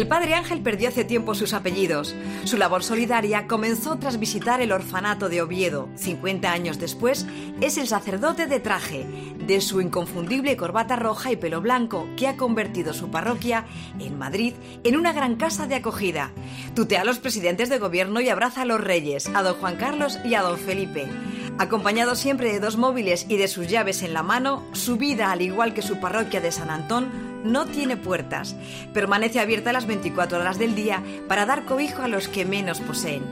El padre Ángel perdió hace tiempo sus apellidos. Su labor solidaria comenzó tras visitar el orfanato de Oviedo. 50 años después, es el sacerdote de traje, de su inconfundible corbata roja y pelo blanco, que ha convertido su parroquia, en Madrid, en una gran casa de acogida. Tutea a los presidentes de gobierno y abraza a los reyes, a don Juan Carlos y a don Felipe. Acompañado siempre de dos móviles y de sus llaves en la mano, su vida, al igual que su parroquia de San Antón, no tiene puertas. Permanece abierta las 24 horas del día para dar cobijo a los que menos poseen.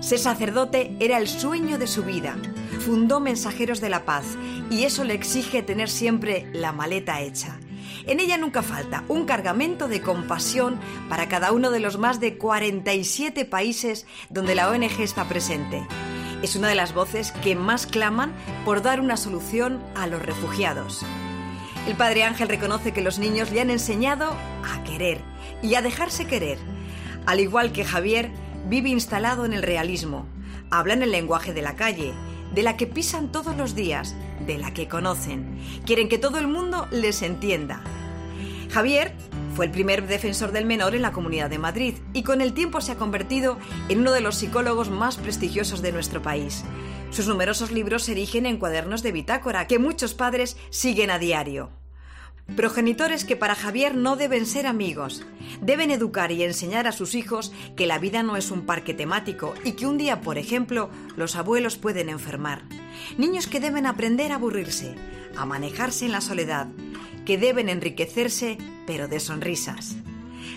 Ser sacerdote era el sueño de su vida. Fundó Mensajeros de la Paz y eso le exige tener siempre la maleta hecha. En ella nunca falta un cargamento de compasión para cada uno de los más de 47 países donde la ONG está presente. Es una de las voces que más claman por dar una solución a los refugiados. El padre Ángel reconoce que los niños le han enseñado a querer y a dejarse querer. Al igual que Javier, vive instalado en el realismo. Habla en el lenguaje de la calle, de la que pisan todos los días, de la que conocen. Quieren que todo el mundo les entienda. Javier fue el primer defensor del menor en la Comunidad de Madrid y con el tiempo se ha convertido en uno de los psicólogos más prestigiosos de nuestro país. Sus numerosos libros se erigen en cuadernos de bitácora que muchos padres siguen a diario. Progenitores que para Javier no deben ser amigos. Deben educar y enseñar a sus hijos que la vida no es un parque temático y que un día, por ejemplo, los abuelos pueden enfermar. Niños que deben aprender a aburrirse, a manejarse en la soledad, que deben enriquecerse, pero de sonrisas.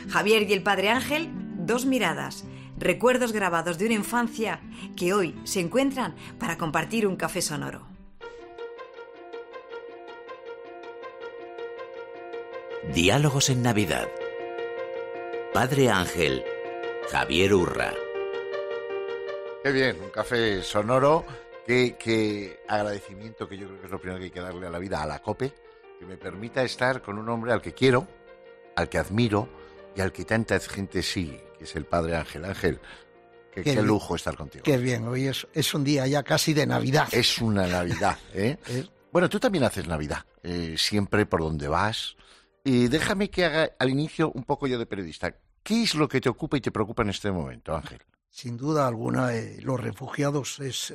Javier y el Padre Ángel, dos miradas, recuerdos grabados de una infancia que hoy se encuentran para compartir un café sonoro. Diálogos en Navidad. Padre Ángel, Javier Urra. Qué bien, un café sonoro. Qué, qué agradecimiento que yo creo que es lo primero que hay que darle a la vida, a la COPE, que me permita estar con un hombre al que quiero, al que admiro y al que tanta gente sigue que es el Padre Ángel. Ángel, qué, lujo estar contigo. Qué bien, hoy es, es, un día ya casi de Navidad. Es una Navidad, ¿eh? Bueno, tú también haces Navidad, eh, siempre por donde vas. Y déjame que haga al inicio un poco yo de periodista. ¿Qué es lo que te ocupa y te preocupa en este momento, Ángel? Sin duda alguna, eh, los refugiados es,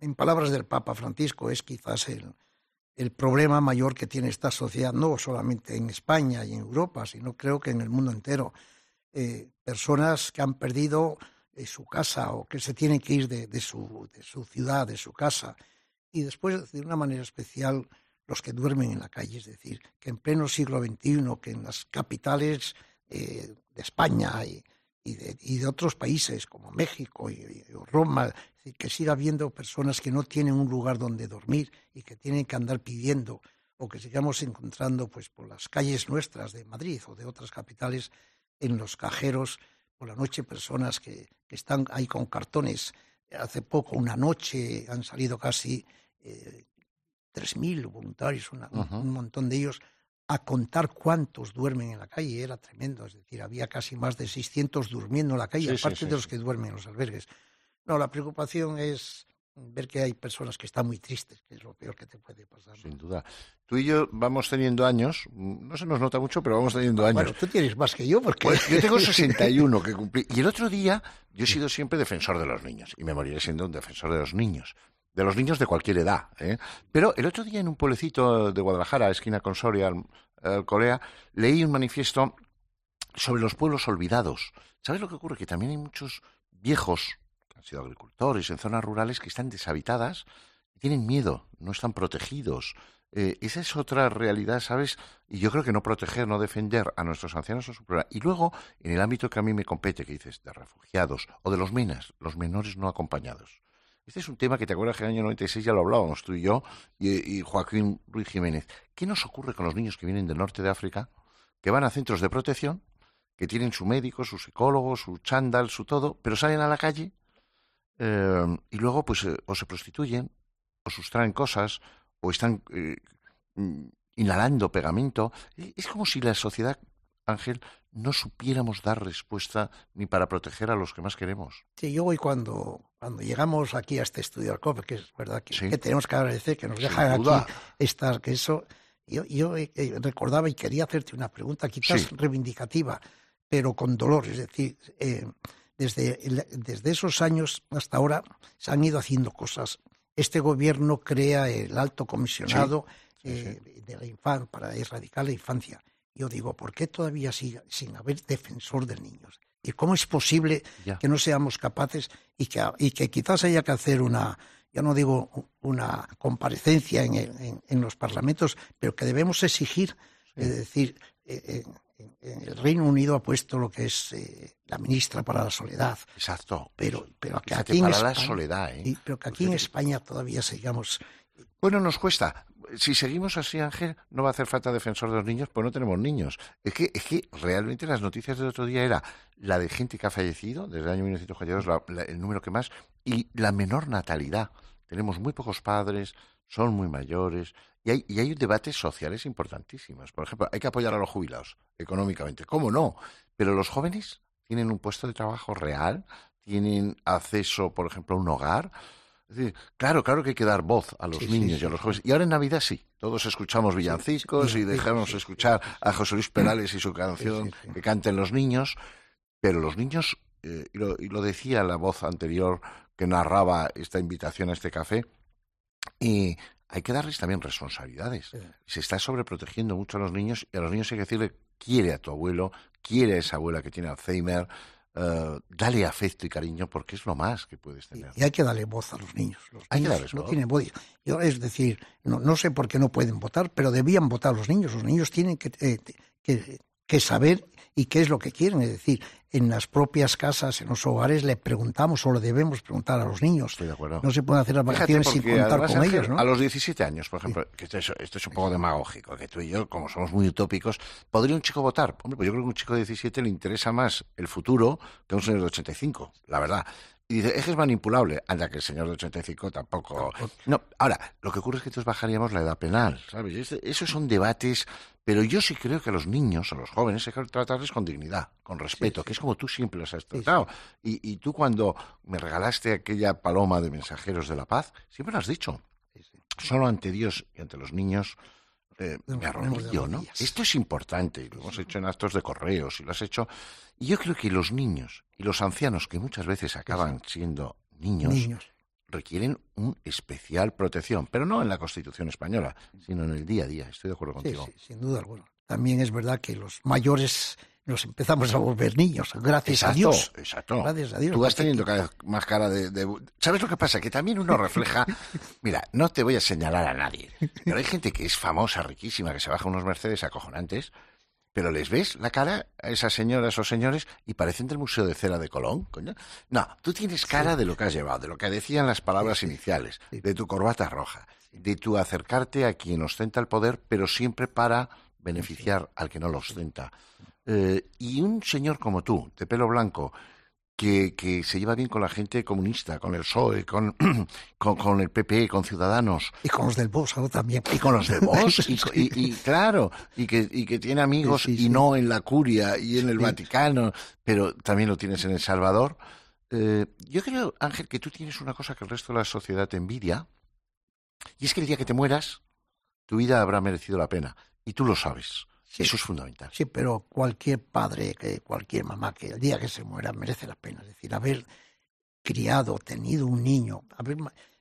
en palabras del Papa Francisco, es quizás el, el problema mayor que tiene esta sociedad, no solamente en España y en Europa, sino creo que en el mundo entero. Eh, personas que han perdido eh, su casa o que se tienen que ir de, su, ciudad, de su casa. Y después, de una manera especial, los que duermen en la calle. Es decir, que en pleno siglo XXI, que en las capitales eh, de España y, de, otros países como México y, Roma, que siga habiendo personas que no tienen un lugar donde dormir y que tienen que andar pidiendo o que sigamos encontrando pues por las calles nuestras de Madrid o de otras capitales en los cajeros por la noche personas que, están ahí con cartones. Hace poco, una noche, han salido casi eh, 3.000 voluntarios, un montón de ellos, a contar cuántos duermen en la calle. Era tremendo, es decir, había casi más de 600 durmiendo en la calle, aparte de los que duermen en los albergues. No, la preocupación es ver que hay personas que están muy tristes, que es lo peor que te puede pasar. Sin duda. Tú y yo vamos teniendo años, no se nos nota mucho, pero vamos teniendo años. Bueno, tú tienes más que yo, porque... Pues yo tengo 61 que cumplí. Y el otro día, yo he sido siempre defensor de los niños, y me moriré siendo un defensor de los niños. De los niños de cualquier edad. ¿eh? Pero el otro día en un pueblecito de Guadalajara, esquina con Soria, Corea, leí un manifiesto sobre los pueblos olvidados. ¿Sabes lo que ocurre? Que también hay muchos viejos han sido agricultores en zonas rurales que están deshabitadas y tienen miedo, no están protegidos. Eh, esa es otra realidad, ¿sabes? Y yo creo que no proteger, no defender a nuestros ancianos es un problema. Y luego, en el ámbito que a mí me compete, que dices, de refugiados o de los menas, los menores no acompañados. Este es un tema que te acuerdas que en el año 96 ya lo hablábamos tú y yo y, y Joaquín Ruiz Jiménez. ¿Qué nos ocurre con los niños que vienen del norte de África, que van a centros de protección, que tienen su médico, su psicólogo, su chándal, su todo, pero salen a la calle Em, y luego, pues, eh, o se prostituyen, o sustraen cosas, o están eh, mm, inhalando pegamento. E, es como si la sociedad, Ángel, no supiéramos dar respuesta ni para proteger a los que más queremos. Sí, yo hoy cuando, cuando llegamos aquí a este estudio al COPE, que es verdad que, tenemos que agradecer que nos dejan aquí estar, que eso, yo, yo eh, recordaba y quería hacerte una pregunta quizás reivindicativa. pero con dolor. Es decir, desde, desde esos años hasta ahora se han ido haciendo cosas. Este gobierno crea el alto comisionado eh, de la infancia para erradicar la infancia. Yo digo, ¿por qué todavía sigue sin haber defensor de niños? ¿Y cómo es posible que no seamos capaces y que, y que quizás haya que hacer una, ya no digo una comparecencia en, en, los parlamentos, pero que debemos exigir, es decir, eh, el Reino Unido ha puesto lo que es eh, la ministra para la soledad. Exacto. Pero, pero que aquí en España, la soledad, ¿eh? pero que aquí en España todavía sigamos. Bueno, nos cuesta. Si seguimos así, Ángel, no va a hacer falta defensor de los niños, pues no tenemos niños. Es que, es que realmente las noticias del otro día era la de gente que ha fallecido desde el año 1942, el número que más, y la menor natalidad. Tenemos muy pocos padres, son muy mayores, y hay, y hay debates sociales importantísimos. Por ejemplo, hay que apoyar a los jubilados económicamente. ¿Cómo no? Pero los jóvenes tienen un puesto de trabajo real, tienen acceso, por ejemplo, a un hogar. Es decir, claro, claro que hay que dar voz a los niños y a los jóvenes. Y ahora en Navidad sí, todos escuchamos villancicos y dejamos escuchar a José Luis Perales y su canción que canten los niños, pero los niños, eh, y, lo, y lo decía la voz anterior que narraba esta invitación a este café, y hay que darles también responsabilidades. Se está sobreprotegiendo mucho a los niños y a los niños hay que decirle, quiere a tu abuelo, quiere a esa abuela que tiene Alzheimer, uh, dale afecto y cariño porque es lo más que puedes tener. Y hay que darle voz a los niños. Los hay niños que no tienen voz. Yo, es decir, no, no, sé por qué no pueden votar, pero debían votar los niños. Los niños tienen que, eh, que, que saber y qué es lo que quieren. Es decir, en las propias casas, en los hogares, le preguntamos o le debemos preguntar a los niños. Estoy de acuerdo. No se pueden hacer las vacaciones sin contar con ellos, ¿no? A los 17 años, por ejemplo, que esto es, esto es, un poco demagógico, que tú y yo, como somos muy utópicos, ¿podría un chico votar? Hombre, pues yo creo que a un chico de 17 le interesa más el futuro que a un señor de 85, la verdad. Y dice, es que es manipulable. Anda, que el señor de 85 tampoco. No, ahora, lo que ocurre es que entonces bajaríamos la edad penal, ¿sabes? Esos son debates, pero yo sí creo que a los niños, a los jóvenes, hay que tratarles con dignidad, con respeto, que es como tú siempre los has tratado. Y, y, tú cuando me regalaste aquella paloma de mensajeros de la paz, siempre lo has dicho. Solo ante Dios y ante los niños eh, me arrodillo, ¿no? Esto es importante, lo hemos hecho en actos de correos y lo has hecho. Y yo creo que los niños y los ancianos, que muchas veces acaban siendo niños, requieren un especial protección, pero no en la Constitución española, sino en el día a día. Estoy de acuerdo contigo. Sí, sin duda alguna. También es verdad que los mayores nos empezamos a volver niños, gracias a Dios. Exacto. Gracias a Dios. Tú vas teniendo cada vez más cara de, ¿Sabes lo que pasa? Que también uno refleja... Mira, no te voy a señalar a nadie, pero hay gente que es famosa, riquísima, que se baja unos Mercedes acojonantes, pero les ves la cara a esas señoras o señores y parecen del Museo de Cera de Colón, coño. No, tú tienes cara de lo que has llevado, de lo que decían las palabras iniciales, de tu corbata roja, de tu acercarte a quien ostenta el poder, pero siempre para beneficiar al que no lo ostenta. Eh, y un señor como tú, de pelo blanco, que, que, se lleva bien con la gente comunista, con el PSOE, con, con, el PP, con Ciudadanos. Y con los del Vox también. Y con los del Vox, y, claro, y que, y que tiene amigos y no en la curia y en el Vaticano, pero también lo tienes en El Salvador. Eh, yo creo, Ángel, que tú tienes una cosa que el resto de la sociedad te envidia, y es que el día que te mueras, tu vida habrá merecido la pena, y tú lo sabes. Eso es fundamental. Sí, pero cualquier padre, que cualquier mamá que el día que se muera merece la pena. Es decir, haber criado, tenido un niño, haber,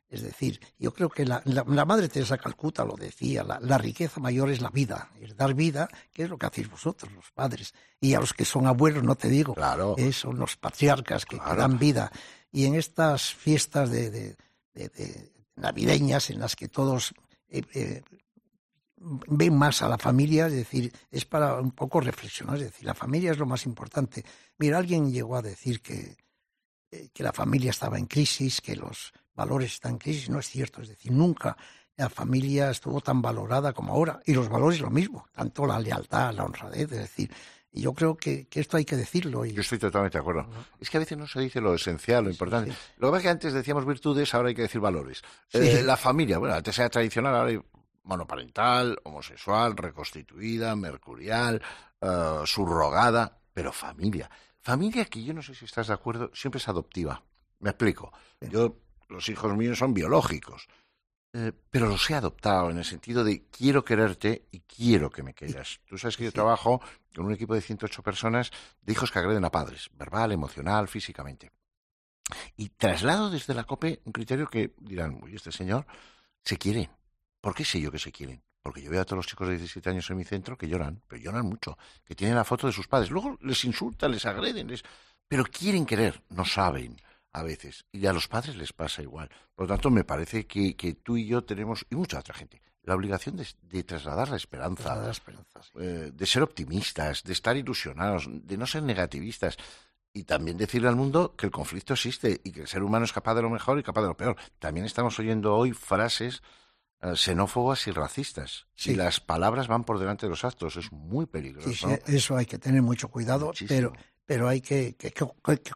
es decir, yo creo que la, la, madre Teresa Calcuta lo decía, la, riqueza mayor es la vida, es dar vida, que es lo que hacéis vosotros, los padres. Y a los que son abuelos, no te digo, claro. son los patriarcas que, dan vida. Y en estas fiestas de, de, de, navideñas en las que todos eh, eh, ven más a la familia, es decir, es para un poco reflexionar, es decir, la familia es lo más importante. Mira, alguien llegó a decir que, eh, que la familia estaba en crisis, que los valores están en crisis, no es cierto, es decir, nunca la familia estuvo tan valorada como ahora, y los valores lo mismo, tanto la lealtad, la honradez, es decir, y yo creo que, esto hay que decirlo. Y... Yo estoy totalmente de acuerdo. Es que a veces no se dice lo esencial, lo importante. Lo que pasa es que antes decíamos virtudes, ahora hay que decir valores. Eh, la familia, bueno, antes era tradicional, ahora hay monoparental, homosexual, reconstituida, mercurial, uh, subrogada, pero familia. Familia que yo no sé si estás de acuerdo, siempre es adoptiva. Me explico. Yo, los hijos míos son biológicos, eh, pero los he adoptado en el sentido de quiero quererte y quiero que me quieras. Tú sabes que yo trabajo con un equipo de 108 personas de hijos que agreden a padres, verbal, emocional, físicamente. Y traslado desde la COPE un criterio que dirán, uy, este señor se quiere. ¿Por qué sé yo que se quieren? Porque yo veo a todos los chicos de 17 años en mi centro que lloran, pero lloran mucho, que tienen la foto de sus padres. Luego les insultan, les agreden, les... pero quieren querer, no saben a veces. Y a los padres les pasa igual. Por lo tanto, me parece que, que tú y yo tenemos, y mucha otra gente, la obligación de, trasladar la esperanza, la esperanza eh, de ser optimistas, de estar ilusionados, de no ser negativistas. Y también decirle al mundo que el conflicto existe y que el ser humano es capaz de lo mejor y capaz de lo peor. También estamos oyendo hoy frases xenófobas y racistas. Si las palabras van por delante de los actos, es muy peligroso. eso hay que tener mucho cuidado, pero, pero hay que, que,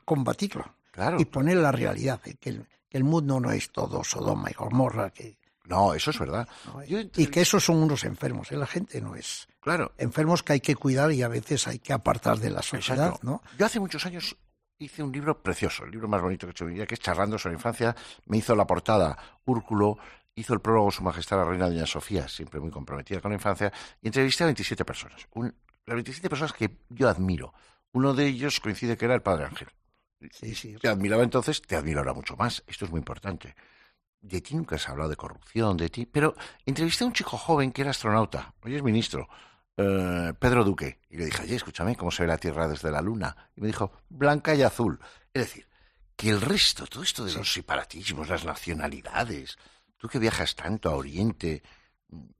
combatirlo. Y poner la realidad, que el, que el mundo no es todo Sodoma y Gomorra, que, no, eso es verdad. y que esos son unos enfermos, ¿eh? la gente no es. Claro. Enfermos que hay que cuidar y a veces hay que apartar de la sociedad, ¿no? Yo hace muchos años hice un libro precioso, el libro más bonito que he hecho en mi vida, que es Charlando sobre la infancia. Me hizo la portada Úrculo, hizo el prólogo Su Majestad la Reina Doña Sofía, siempre muy comprometida con la infancia, y entrevisté a 27 personas. las 27 personas que yo admiro. Uno de ellos coincide que era el Padre Ángel. Sí, sí. Te admiraba entonces, te admiro ahora mucho más. Esto es muy importante de ti nunca has hablado de corrupción, de ti, pero entrevisté a un chico joven que era astronauta, hoy es ministro, eh, Pedro Duque, y le dije, oye, escúchame, ¿cómo se ve la Tierra desde la Luna? Y me dijo, blanca y azul. Es decir, que el resto, todo esto de los separatismos, las nacionalidades, tú que viajas tanto a Oriente,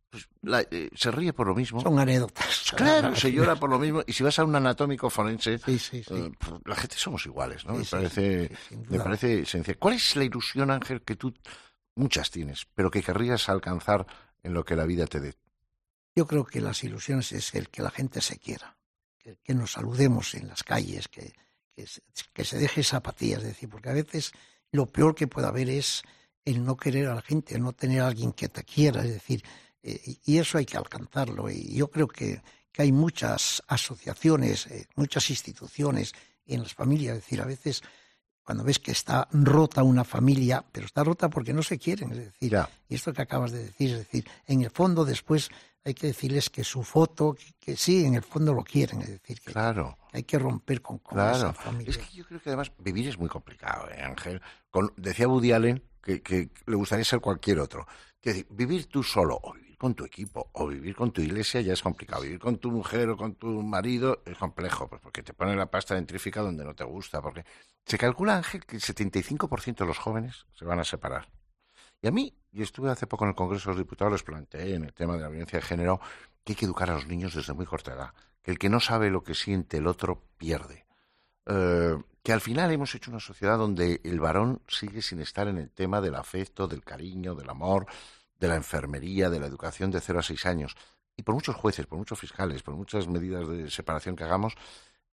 pues eh, se ríe por lo mismo. Son anécdotas. Claro, se llora por lo mismo. Y si vas a un anatómico forense, eh, pues, la gente somos iguales, ¿no? me parece, me parece esencial. ¿Cuál es la ilusión, Ángel, que tú muchas tienes, pero que querrías alcanzar en lo que la vida te dé? Yo creo que las ilusiones es el que la gente se quiera, que, nos saludemos en las calles, que, que, se deje esa apatía, es decir, porque a veces lo peor que puede haber es el no querer a la gente, no tener a alguien que te quiera, es decir, eh, y eso hay que alcanzarlo. Y yo creo que, que hay muchas asociaciones, eh, muchas instituciones en las familias, es decir, a veces cuando ves que está rota una familia, pero está rota porque no se quieren, es decir, y esto que acabas de decir, es decir, en el fondo después hay que decirles que su foto, que, sí, en el fondo lo quieren, es decir, que, claro. hay que romper con, esa familia. Es que yo creo que además vivir es muy complicado, ¿eh, Ángel. Con, decía Woody Allen que, que, le gustaría ser cualquier otro. Es decir, vivir tú solo o vivir con tu equipo o vivir con tu iglesia ya es complicado. Vivir con tu mujer o con tu marido es complejo, pues porque te pone la pasta dentrífica donde no te gusta, porque se calcula, Ángel, que el 75% de los jóvenes se van a separar. Y a mí, y estuve hace poco en el Congreso de los Diputados, les planteé en el tema de la violencia de género que hay que educar a los niños desde muy corta edad. Que el que no sabe lo que siente el otro pierde. Eh, que al final hemos hecho una sociedad donde el varón sigue sin estar en el tema del afecto, del cariño, del amor, de la enfermería, de la educación de 0 a 6 años. Y por muchos jueces, por muchos fiscales, por muchas medidas de separación que hagamos,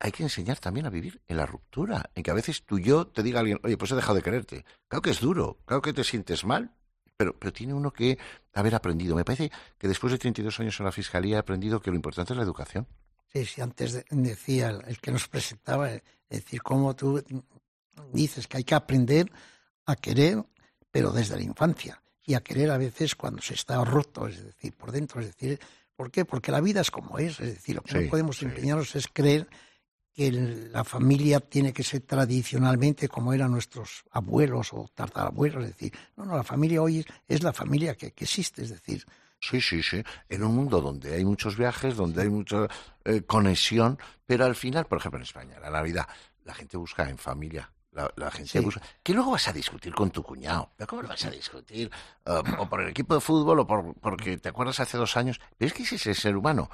hay que enseñar también a vivir en la ruptura, en que a veces tú y yo te diga alguien, oye, pues he dejado de quererte. Claro que es duro, claro que te sientes mal, pero, pero tiene uno que haber aprendido. Me parece que después de 32 años en la Fiscalía he aprendido que lo importante es la educación. Sí, sí, antes decía el, que nos presentaba, es decir, cómo tú dices que hay que aprender a querer, pero desde la infancia, y a querer a veces cuando se está roto, es decir, por dentro, es decir, ¿por qué? Porque la vida es como es, es decir, lo que no podemos empeñarnos es creer que la familia tiene que ser tradicionalmente como eran nuestros abuelos o tartarabuelos, es decir, no, no, la familia hoy es la familia que, existe, es decir. Sí, sí, sí, en un mundo donde hay muchos viajes, donde hay mucha eh, conexión, pero al final, por ejemplo, en España, la Navidad, la gente busca en familia, la, gente busca. Que luego vas a discutir con tu cuñado. ¿Pero cómo lo vas a discutir? Eh, o por el equipo de fútbol o por, porque te acuerdas hace dos años. Pero es que ese es el ser humano.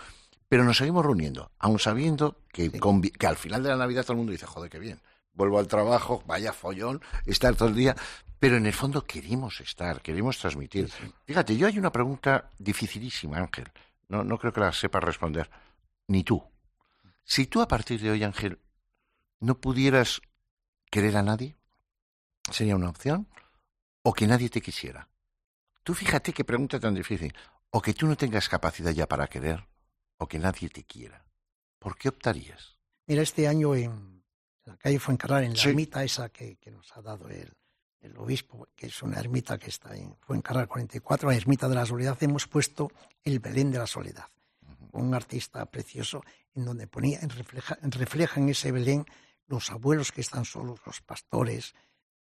Pero nos seguimos reuniendo, aun sabiendo que, que al final de la Navidad todo el mundo dice, joder, qué bien, vuelvo al trabajo, vaya follón, estar todo el día. Pero en el fondo queremos estar, queremos transmitir. Fíjate, yo hay una pregunta dificilísima, Ángel. No, no creo que la sepas responder. Ni tú. Si tú a partir de hoy, Ángel, no pudieras querer a nadie, ¿sería una opción? ¿O que nadie te quisiera? Tú fíjate qué pregunta tan difícil. ¿O que tú no tengas capacidad ya para querer? o que nadie te quiera, ¿por qué optarías? Mira, este año en la calle Fuencarral, en la ermita esa que, nos ha dado el, el obispo, que es una ermita que está en Fuencarral 44, la ermita de la soledad, hemos puesto el Belén de la soledad, un artista precioso en donde ponía, refleja, refleja en ese Belén los abuelos que están solos, los pastores,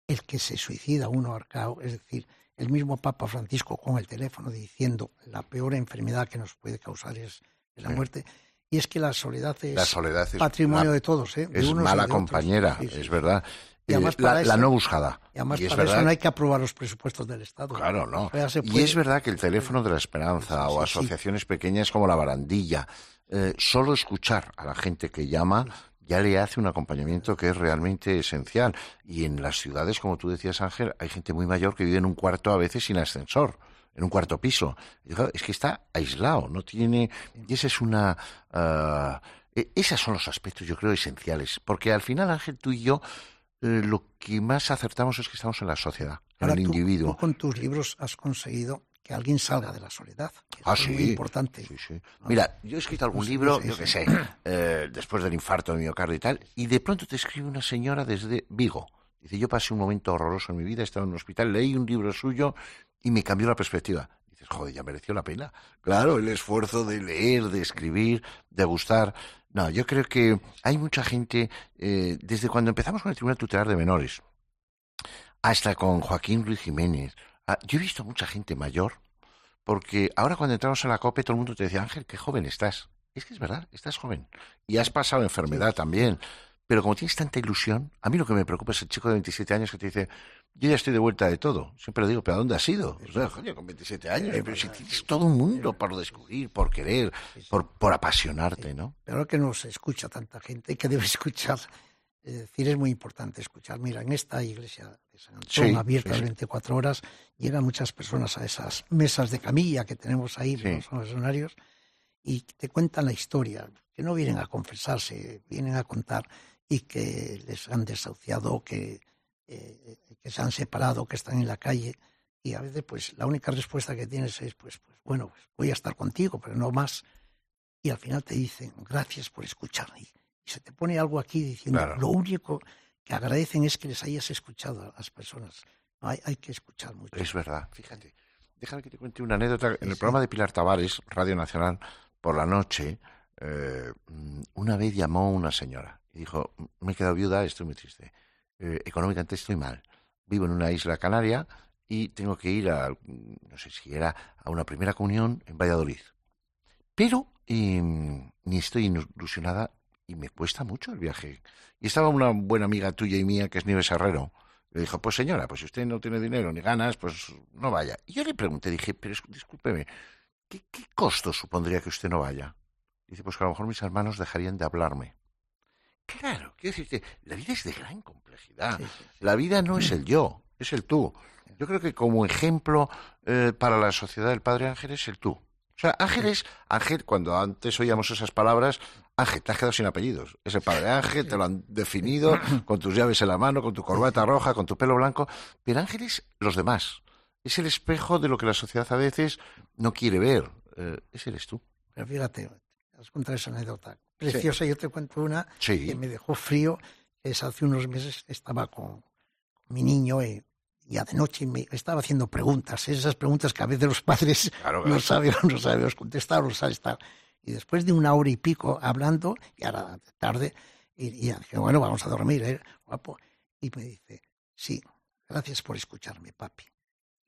el que se suicida uno arcao, es decir, el mismo Papa Francisco con el teléfono diciendo la peor enfermedad que nos puede causar es la muerte. Y es que la soledad es, patrimonio de todos. ¿eh? es mala compañera, es verdad. Y además la, no buscada. Y además para eso no hay que aprobar los presupuestos del Estado. Claro, no. Y es verdad que el teléfono de la esperanza o asociaciones pequeñas como la barandilla, eh, solo escuchar a la gente que llama ya le hace un acompañamiento que es realmente esencial. Y en las ciudades, como tú decías, Ángel, hay gente muy mayor que vive en un cuarto a veces sin ascensor, en un cuarto piso. Es que está aislado, no tiene... Y esa es una... Uh, esos son los aspectos, yo creo, esenciales. Porque al final, Ángel, tú y yo, eh, lo que más acertamos es que estamos en la sociedad, en el individuo. Tú con tus libros has conseguido que alguien salga de la soledad. ah, es muy importante. Mira, yo he escrito algún libro, yo qué sé, eh, después del infarto de miocardio y tal, y de pronto te escribe una señora desde Vigo. Dice, yo pasé un momento horroroso en mi vida, estaba en un hospital, leí un libro suyo y me cambió la perspectiva. Dices, joder, ya mereció la pena. Claro, el esfuerzo de leer, de escribir, de gustar. No, yo creo que hay mucha gente, eh, desde cuando empezamos con el Tribunal Tutelar de Menores, hasta con Joaquín Luis Jiménez, Ah, yo he visto mucha gente mayor, porque ahora cuando entramos a la COPE todo el mundo te decía, Ángel, qué joven estás. Es que es verdad, estás joven. Y has pasado enfermedad también. Pero como tienes tanta ilusión, a mí lo que me preocupa es el chico de 27 años que te dice, yo ya estoy de vuelta de todo. Siempre le digo, ¿pero a dónde has ido? O sea, coño, con 27 años. Pero si tienes todo un mundo por descubrir, por querer, por, por apasionarte, ¿no? Pero que no se escucha tanta gente que debe escuchar es decir, es muy importante escuchar. Mira, en esta iglesia de San Antón, abierta las 24 horas, llegan muchas personas a esas mesas de camilla que tenemos ahí, los escenarios, y te cuentan la historia, que no vienen a confesarse, vienen a contar y que les han desahuciado, que, eh, que se han separado, que están en la calle. Y a veces, pues, la única respuesta que tienes es, pues, pues bueno, pues, voy a estar contigo, pero no más. Y al final te dicen, gracias por escucharme y se te pone algo aquí diciendo, lo único que agradecen es que les hayas escuchado a las personas. hay, hay, que escuchar mucho. Es verdad, fíjate. Déjame que te cuente una anécdota. En el programa de Pilar Tavares, Radio Nacional, por la noche, eh, una vez llamó una señora y dijo, me he quedado viuda, estoy muy triste. Eh, económicamente estoy mal. Vivo en una isla canaria y tengo que ir a, no sé si era, a una primera comunión en Valladolid. Pero em, ni estoy ilusionada y me cuesta mucho el viaje. Y estaba una buena amiga tuya y mía, que es Nieves Herrero. Le dijo, pues señora, pues si usted no tiene dinero ni ganas, pues no vaya. Y yo le pregunté, dije, pero discúlpeme, ¿qué, qué costo supondría que usted no vaya? Dice, pues que a lo mejor mis hermanos dejarían de hablarme. Claro, quiero decirte, la vida es de gran complejidad. La vida no es el yo, es el tú. Yo creo que como ejemplo eh, para la sociedad del Padre Ángel es el tú. O sea, Ángeles, Ángel, cuando antes oíamos esas palabras, Ángel, te has quedado sin apellidos. Ese padre Ángel, te lo han definido con tus llaves en la mano, con tu corbata roja, con tu pelo blanco. Pero Ángel es los demás. Es el espejo de lo que la sociedad a veces no quiere ver. Eh, ese eres tú. Pero fíjate, a contar esa anécdota preciosa. Yo te cuento una que me dejó frío. Es hace unos meses estaba con mi niño y ya de noche me estaba haciendo preguntas, esas preguntas que a veces los padres no saben, no sabemos contestar, no saben estar. Y después de una hora y pico hablando, y ahora tarde, y, dije, bueno, vamos a dormir, ¿eh? guapo. Y me dice, sí, gracias por escucharme, papi.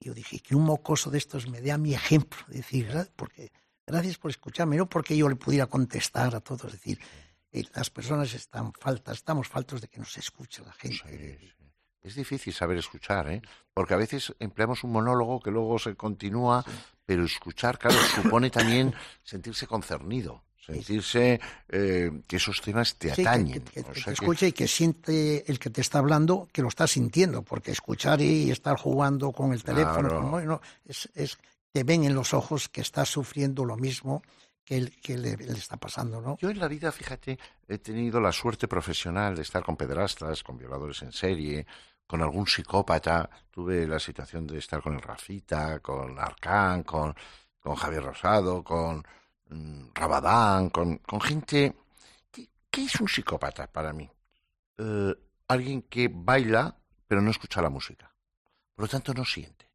Y yo dije, que un mocoso de estos me dé a mi ejemplo, decir, porque gracias por escucharme, no porque yo le pudiera contestar a todos, decir, eh, las personas están faltas, estamos faltos de que nos escuche la gente. Es difícil saber escuchar, ¿eh? Porque a veces empleamos un monólogo que luego se continúa, pero escuchar, claro, supone también sentirse concernido, sentirse eh, que esos temas te atañen. que, escuche y que siente el que te está hablando que lo está sintiendo, porque escuchar y estar jugando con el teléfono, no, es, es, ven en los ojos que estás sufriendo lo mismo que, que le, está pasando, ¿no? Yo en la vida, fíjate, he tenido la suerte profesional de estar con pederastas, con violadores en serie, con algún psicópata. Tuve la situación de estar con el Rafita, con Arcán, con, con Javier Rosado, con mm, Rabadán, con, con gente... ¿Qué, ¿Qué, es un psicópata para mí? Eh, alguien que baila pero no escucha la música. por lo tanto no siente.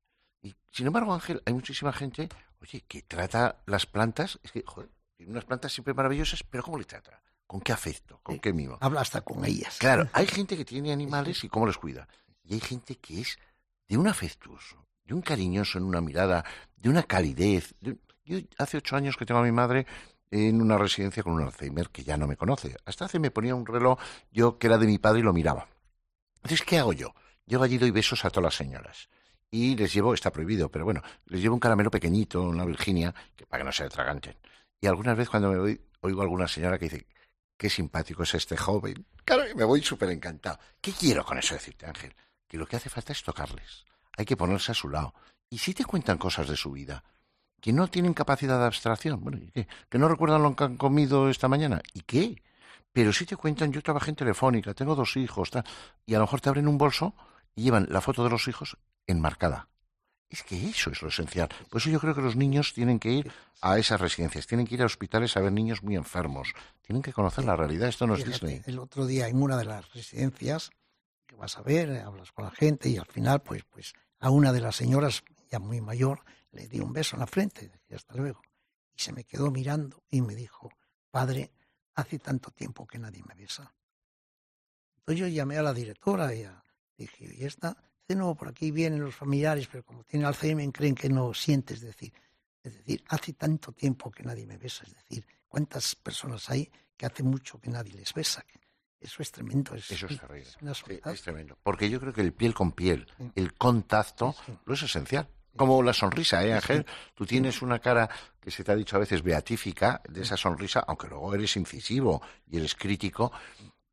Y sin embargo, Ángel, hay muchísima gente, oye, que trata las plantas, es que, joder, tiene unas plantas siempre maravillosas, pero ¿cómo le trata? ¿Con qué afecto? ¿Con qué mimo? Habla hasta con ellas. Claro, hay gente que tiene animales y cómo les cuida. Y hay gente que es de un afectuoso, de un cariñoso en una mirada, de una calidez. Yo hace ocho años que tengo a mi madre en una residencia con un Alzheimer que ya no me conoce. Hasta hace me ponía un reloj yo que era de mi padre y lo miraba. Entonces, ¿qué hago yo? Llego allí y doy besos a todas las señoras. Y les llevo, está prohibido, pero bueno, les llevo un caramelo pequeñito, una Virginia, que para que no se atraganten. Y algunas veces cuando me voy, oigo a alguna señora que dice, qué simpático es este joven. Claro, y me voy súper encantado. ¿Qué quiero con eso decirte, Ángel? Que lo que hace falta es tocarles. Hay que ponerse a su lado. Y si te cuentan cosas de su vida, que no tienen capacidad de abstracción, bueno, ¿y qué? Que no recuerdan lo que han comido esta mañana, ¿y qué? Pero si te cuentan, yo trabajé en Telefónica, tengo dos hijos, y a lo mejor te abren un bolso y llevan la foto de los hijos enmarcada. Es que eso es lo esencial. Por eso yo creo que los niños tienen que ir a esas residencias, tienen que ir a hospitales a ver niños muy enfermos, tienen que conocer la realidad. Esto no es Disney. El otro día en una de las residencias que vas a ver, hablas con la gente y al final, pues, pues a una de las señoras ya muy mayor le di un beso en la frente y hasta luego. Y se me quedó mirando y me dijo, padre, hace tanto tiempo que nadie me besa. Entonces yo llamé a la directora y dije, y esta, nuevo por aquí vienen los familiares, pero como tiene Alzheimer creen que no sientes decir. Es decir, hace tanto tiempo que nadie me besa. Es decir, ¿cuántas personas hay que hace mucho que nadie les besa? Eso es tremendo. Es, Eso es terrible. Es, tremendo. Porque yo creo que el piel con piel, el contacto, lo es esencial. Como la sonrisa, ¿eh, Ángel? Tú tienes una cara que se te ha dicho a veces beatífica de esa sonrisa, aunque luego eres incisivo y eres crítico,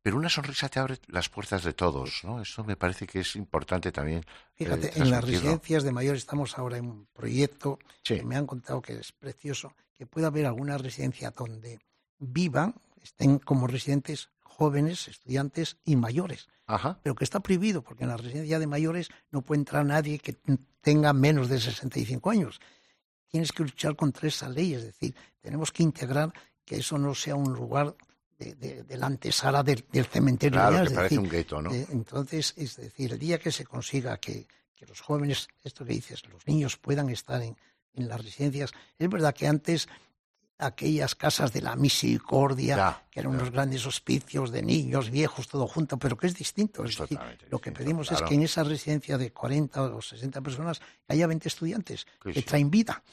pero una sonrisa te abre las puertas de todos, ¿no? Eso me parece que es importante también. Eh, Fíjate, en las residencias de mayores estamos ahora en un proyecto que me han contado que es precioso, que puede haber alguna residencia donde vivan, estén como residentes jóvenes, estudiantes y mayores. Pero que está prohibido, porque en la residencia de mayores no puede entrar nadie que tenga menos de 65 años. Tienes que luchar contra esa ley, es decir, tenemos que integrar que eso no sea un lugar de, de, la antesala del, cementerio. Claro, que parece un gueto, ¿no? entonces, es decir, el día que se consiga que, que, los jóvenes, esto que dices, los niños puedan estar en, en las residencias, es verdad que antes aquellas casas de la misericordia, que eran unos grandes hospicios de niños, viejos, todo junto, pero que es distinto. Es decir, lo que pedimos es que en esa residencia de 40 o 60 personas haya 20 estudiantes que traen vida.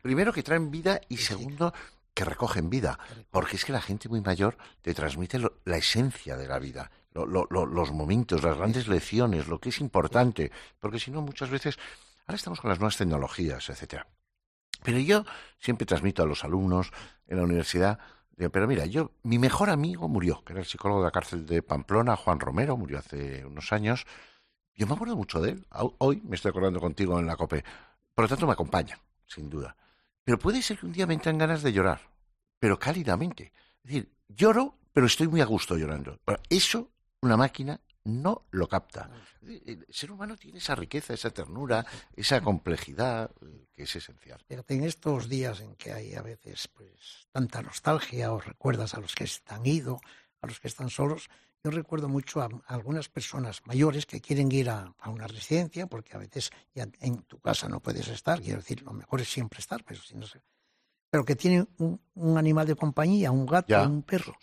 Primero que traen vida y segundo que recogen vida, porque es que la gente muy mayor te transmite la esencia de la vida, los momentos, las grandes lecciones, lo que es importante, porque si no muchas veces, ahora estamos con las nuevas tecnologías, etcétera pero yo siempre transmito a los alumnos en la universidad, pero mira, yo, mi mejor amigo murió, que era el psicólogo de la cárcel de Pamplona, Juan Romero, murió hace unos años. Yo me acuerdo mucho de él. Hoy me estoy acordando contigo en la COPE. Por lo tanto, me acompaña, sin duda. Pero puede ser que un día me entren ganas de llorar, pero cálidamente. Es decir, lloro, pero estoy muy a gusto llorando. eso, una máquina no lo capta. El ser humano tiene esa riqueza, esa ternura, esa complejidad eh, que es esencial. en estos días en que hay a veces pues tanta nostalgia o recuerdas a los que están ido, a los que están solos, yo recuerdo mucho a, algunas personas mayores que quieren ir a, una residencia porque a veces ya en tu casa no puedes estar, quiero decir, lo mejor es siempre estar, pero si no sé, pero que tienen un, animal de compañía, un gato, un perro,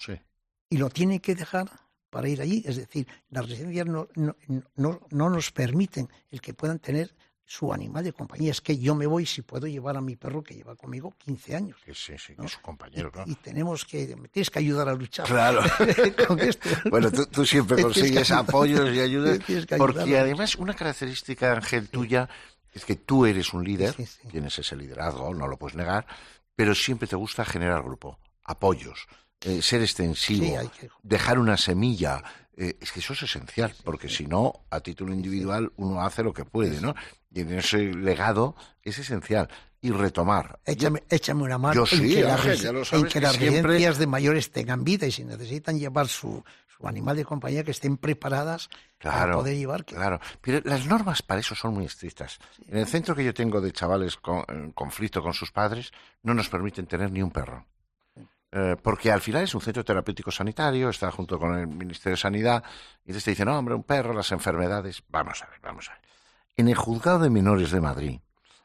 y lo tienen que dejar para ir allí. Es decir, las residencias no, no, no, nos permiten el que puedan tener su animal de compañía. Es que yo me voy si puedo llevar a mi perro que lleva conmigo 15 años. Sí, sí, que es su compañero, y, Y tenemos que, me tienes que ayudar a luchar. Claro. bueno, tú, siempre consigues apoyos y ayudas. Porque además, una característica, Ángel, tuya es que tú eres un líder, tienes ese liderazgo, no lo puedes negar, pero siempre te gusta generar grupo, apoyos eh, ser extensivo, dejar una semilla. Eh, es que eso es esencial, porque si no, a título individual, uno hace lo que puede, ¿no? Y en ese legado es esencial. Y retomar. Échame, échame una mano en, que las residencias de mayores tengan vida y si necesitan llevar su, su animal de compañía, que estén preparadas para poder llevar. Claro, pero las normas para eso son muy estrictas. En el centro que yo tengo de chavales con conflicto con sus padres, no nos permiten tener ni un perro. Eh, porque al final es un centro terapéutico sanitario, está junto con el Ministerio de Sanidad, y entonces te dicen, no, hombre, un perro, las enfermedades. Vamos a ver, vamos a ver. En el juzgado de menores de Madrid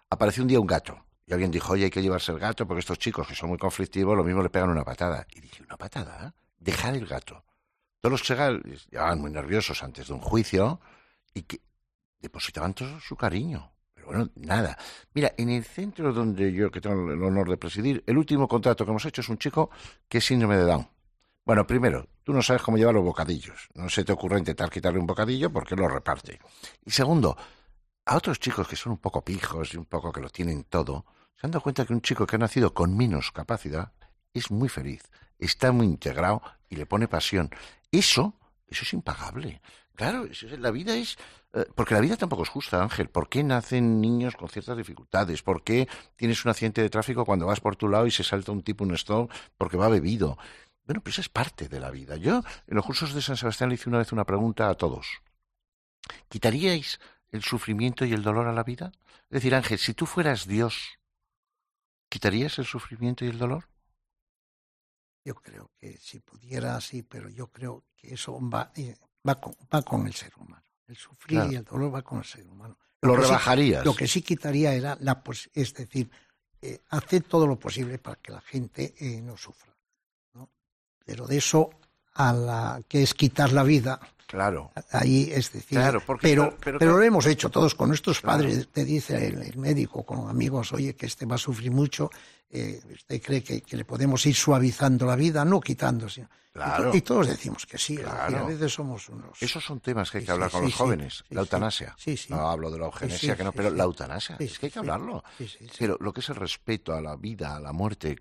apareció un día un gato. Y alguien dijo, oye, hay que llevarse el gato porque estos chicos que son muy conflictivos, lo mismo le pegan una patada. Y dije, ¿una patada? Dejar el gato. Todos los chegales estaban muy nerviosos antes de un juicio y que depositaban todo su cariño. Pero bueno, nada. Mira, en el centro donde yo que tengo el honor de presidir, el último contrato que hemos hecho es un chico que es síndrome de Down. Bueno, primero, tú no sabes cómo llevar los bocadillos. No se te ocurre intentar quitarle un bocadillo porque lo reparte. Y segundo, a otros chicos que son un poco pijos y un poco que lo tienen todo, se han dado cuenta que un chico que ha nacido con menos capacidad es muy feliz, está muy integrado y le pone pasión. Eso, eso es impagable. Claro, la vida es... Eh, porque la vida tampoco es justa, Ángel. ¿Por qué nacen niños con ciertas dificultades? ¿Por qué tienes un accidente de tráfico cuando vas por tu lado y se salta un tipo un stop porque va bebido? Bueno, pues es parte de la vida. Yo en los cursos de San Sebastián le hice una vez una pregunta a todos. ¿Quitaríais el sufrimiento y el dolor a la vida? Es decir, Ángel, si tú fueras Dios, ¿quitarías el sufrimiento y el dolor? Yo creo que si pudiera, sí, pero yo creo que eso va, eh, va, con, va con el ser humano. El sufrir y el dolor va con el ser humano. Lo, rebajarías. lo que sí quitaría era la es decir, eh, hacer todo lo posible para que la gente eh, no sufra. ¿no? Pero de eso a la que es quitar la vida, Claro. Ahí, es decir, pero, pero, lo hemos hecho todos con nuestros padres. Te dice el, médico con amigos, oye, que este va a sufrir mucho. Eh, ¿Usted cree que, le podemos ir suavizando la vida? No quitándose. Claro. Y, todos decimos que sí. a veces somos unos. Esos son temas que hay que hablar con los jóvenes. la eutanasia. No hablo de la eugenesia, que no, pero la eutanasia. es que hay que hablarlo. Pero lo que es el respeto a la vida, a la muerte.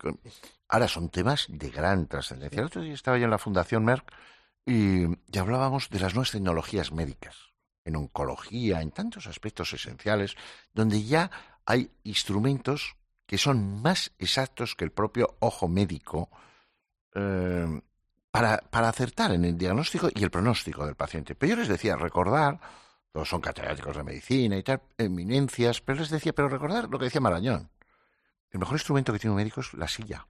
Ahora son temas de gran trascendencia. El otro día estaba yo en la Fundación Merck y ya hablábamos de las nuevas tecnologías médicas, en oncología, en tantos aspectos esenciales, donde ya hay instrumentos que son más exactos que el propio ojo médico eh, para, para, acertar en el diagnóstico y el pronóstico del paciente. Pero yo les decía, recordar, todos son catedráticos de medicina y tal, eminencias, pero les decía, pero recordar lo que decía Marañón. El mejor instrumento que tiene un médico es la silla.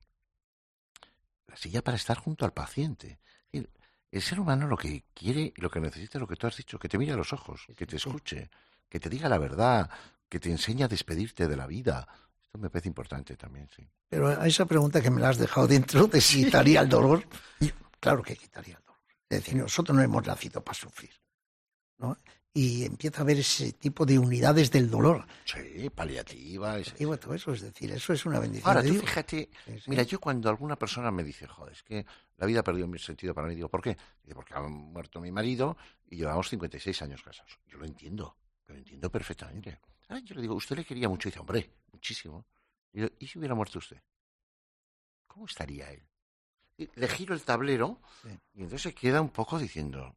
La silla para estar junto al paciente. El ser humano lo que quiere, lo que necesita, lo que tú has dicho, que te mire a los ojos, que te escuche, que te diga la verdad, que te enseñe a despedirte de la vida. Esto me parece importante también, sí. Pero a esa pregunta que me la has dejado dentro de si quitaría el dolor, claro que quitaría el dolor. Es decir, nosotros no hemos nacido para sufrir. ¿no? Y empieza a haber ese tipo de unidades del dolor. Sí, paliativa. Y todo eso, es decir, eso es una bendición. Ahora, tú fíjate, mira, yo cuando alguna persona me dice, joder, es que la vida ha perdido mi sentido para mí, digo, ¿por qué? Digo, porque ha muerto mi marido y llevamos 56 años casados. Yo lo entiendo, lo entiendo perfectamente. Ahora yo le digo, usted le quería mucho y dice, hombre, muchísimo. Y, ¿y si hubiera muerto usted? ¿Cómo estaría él? le giro el tablero y entonces se queda un poco diciendo,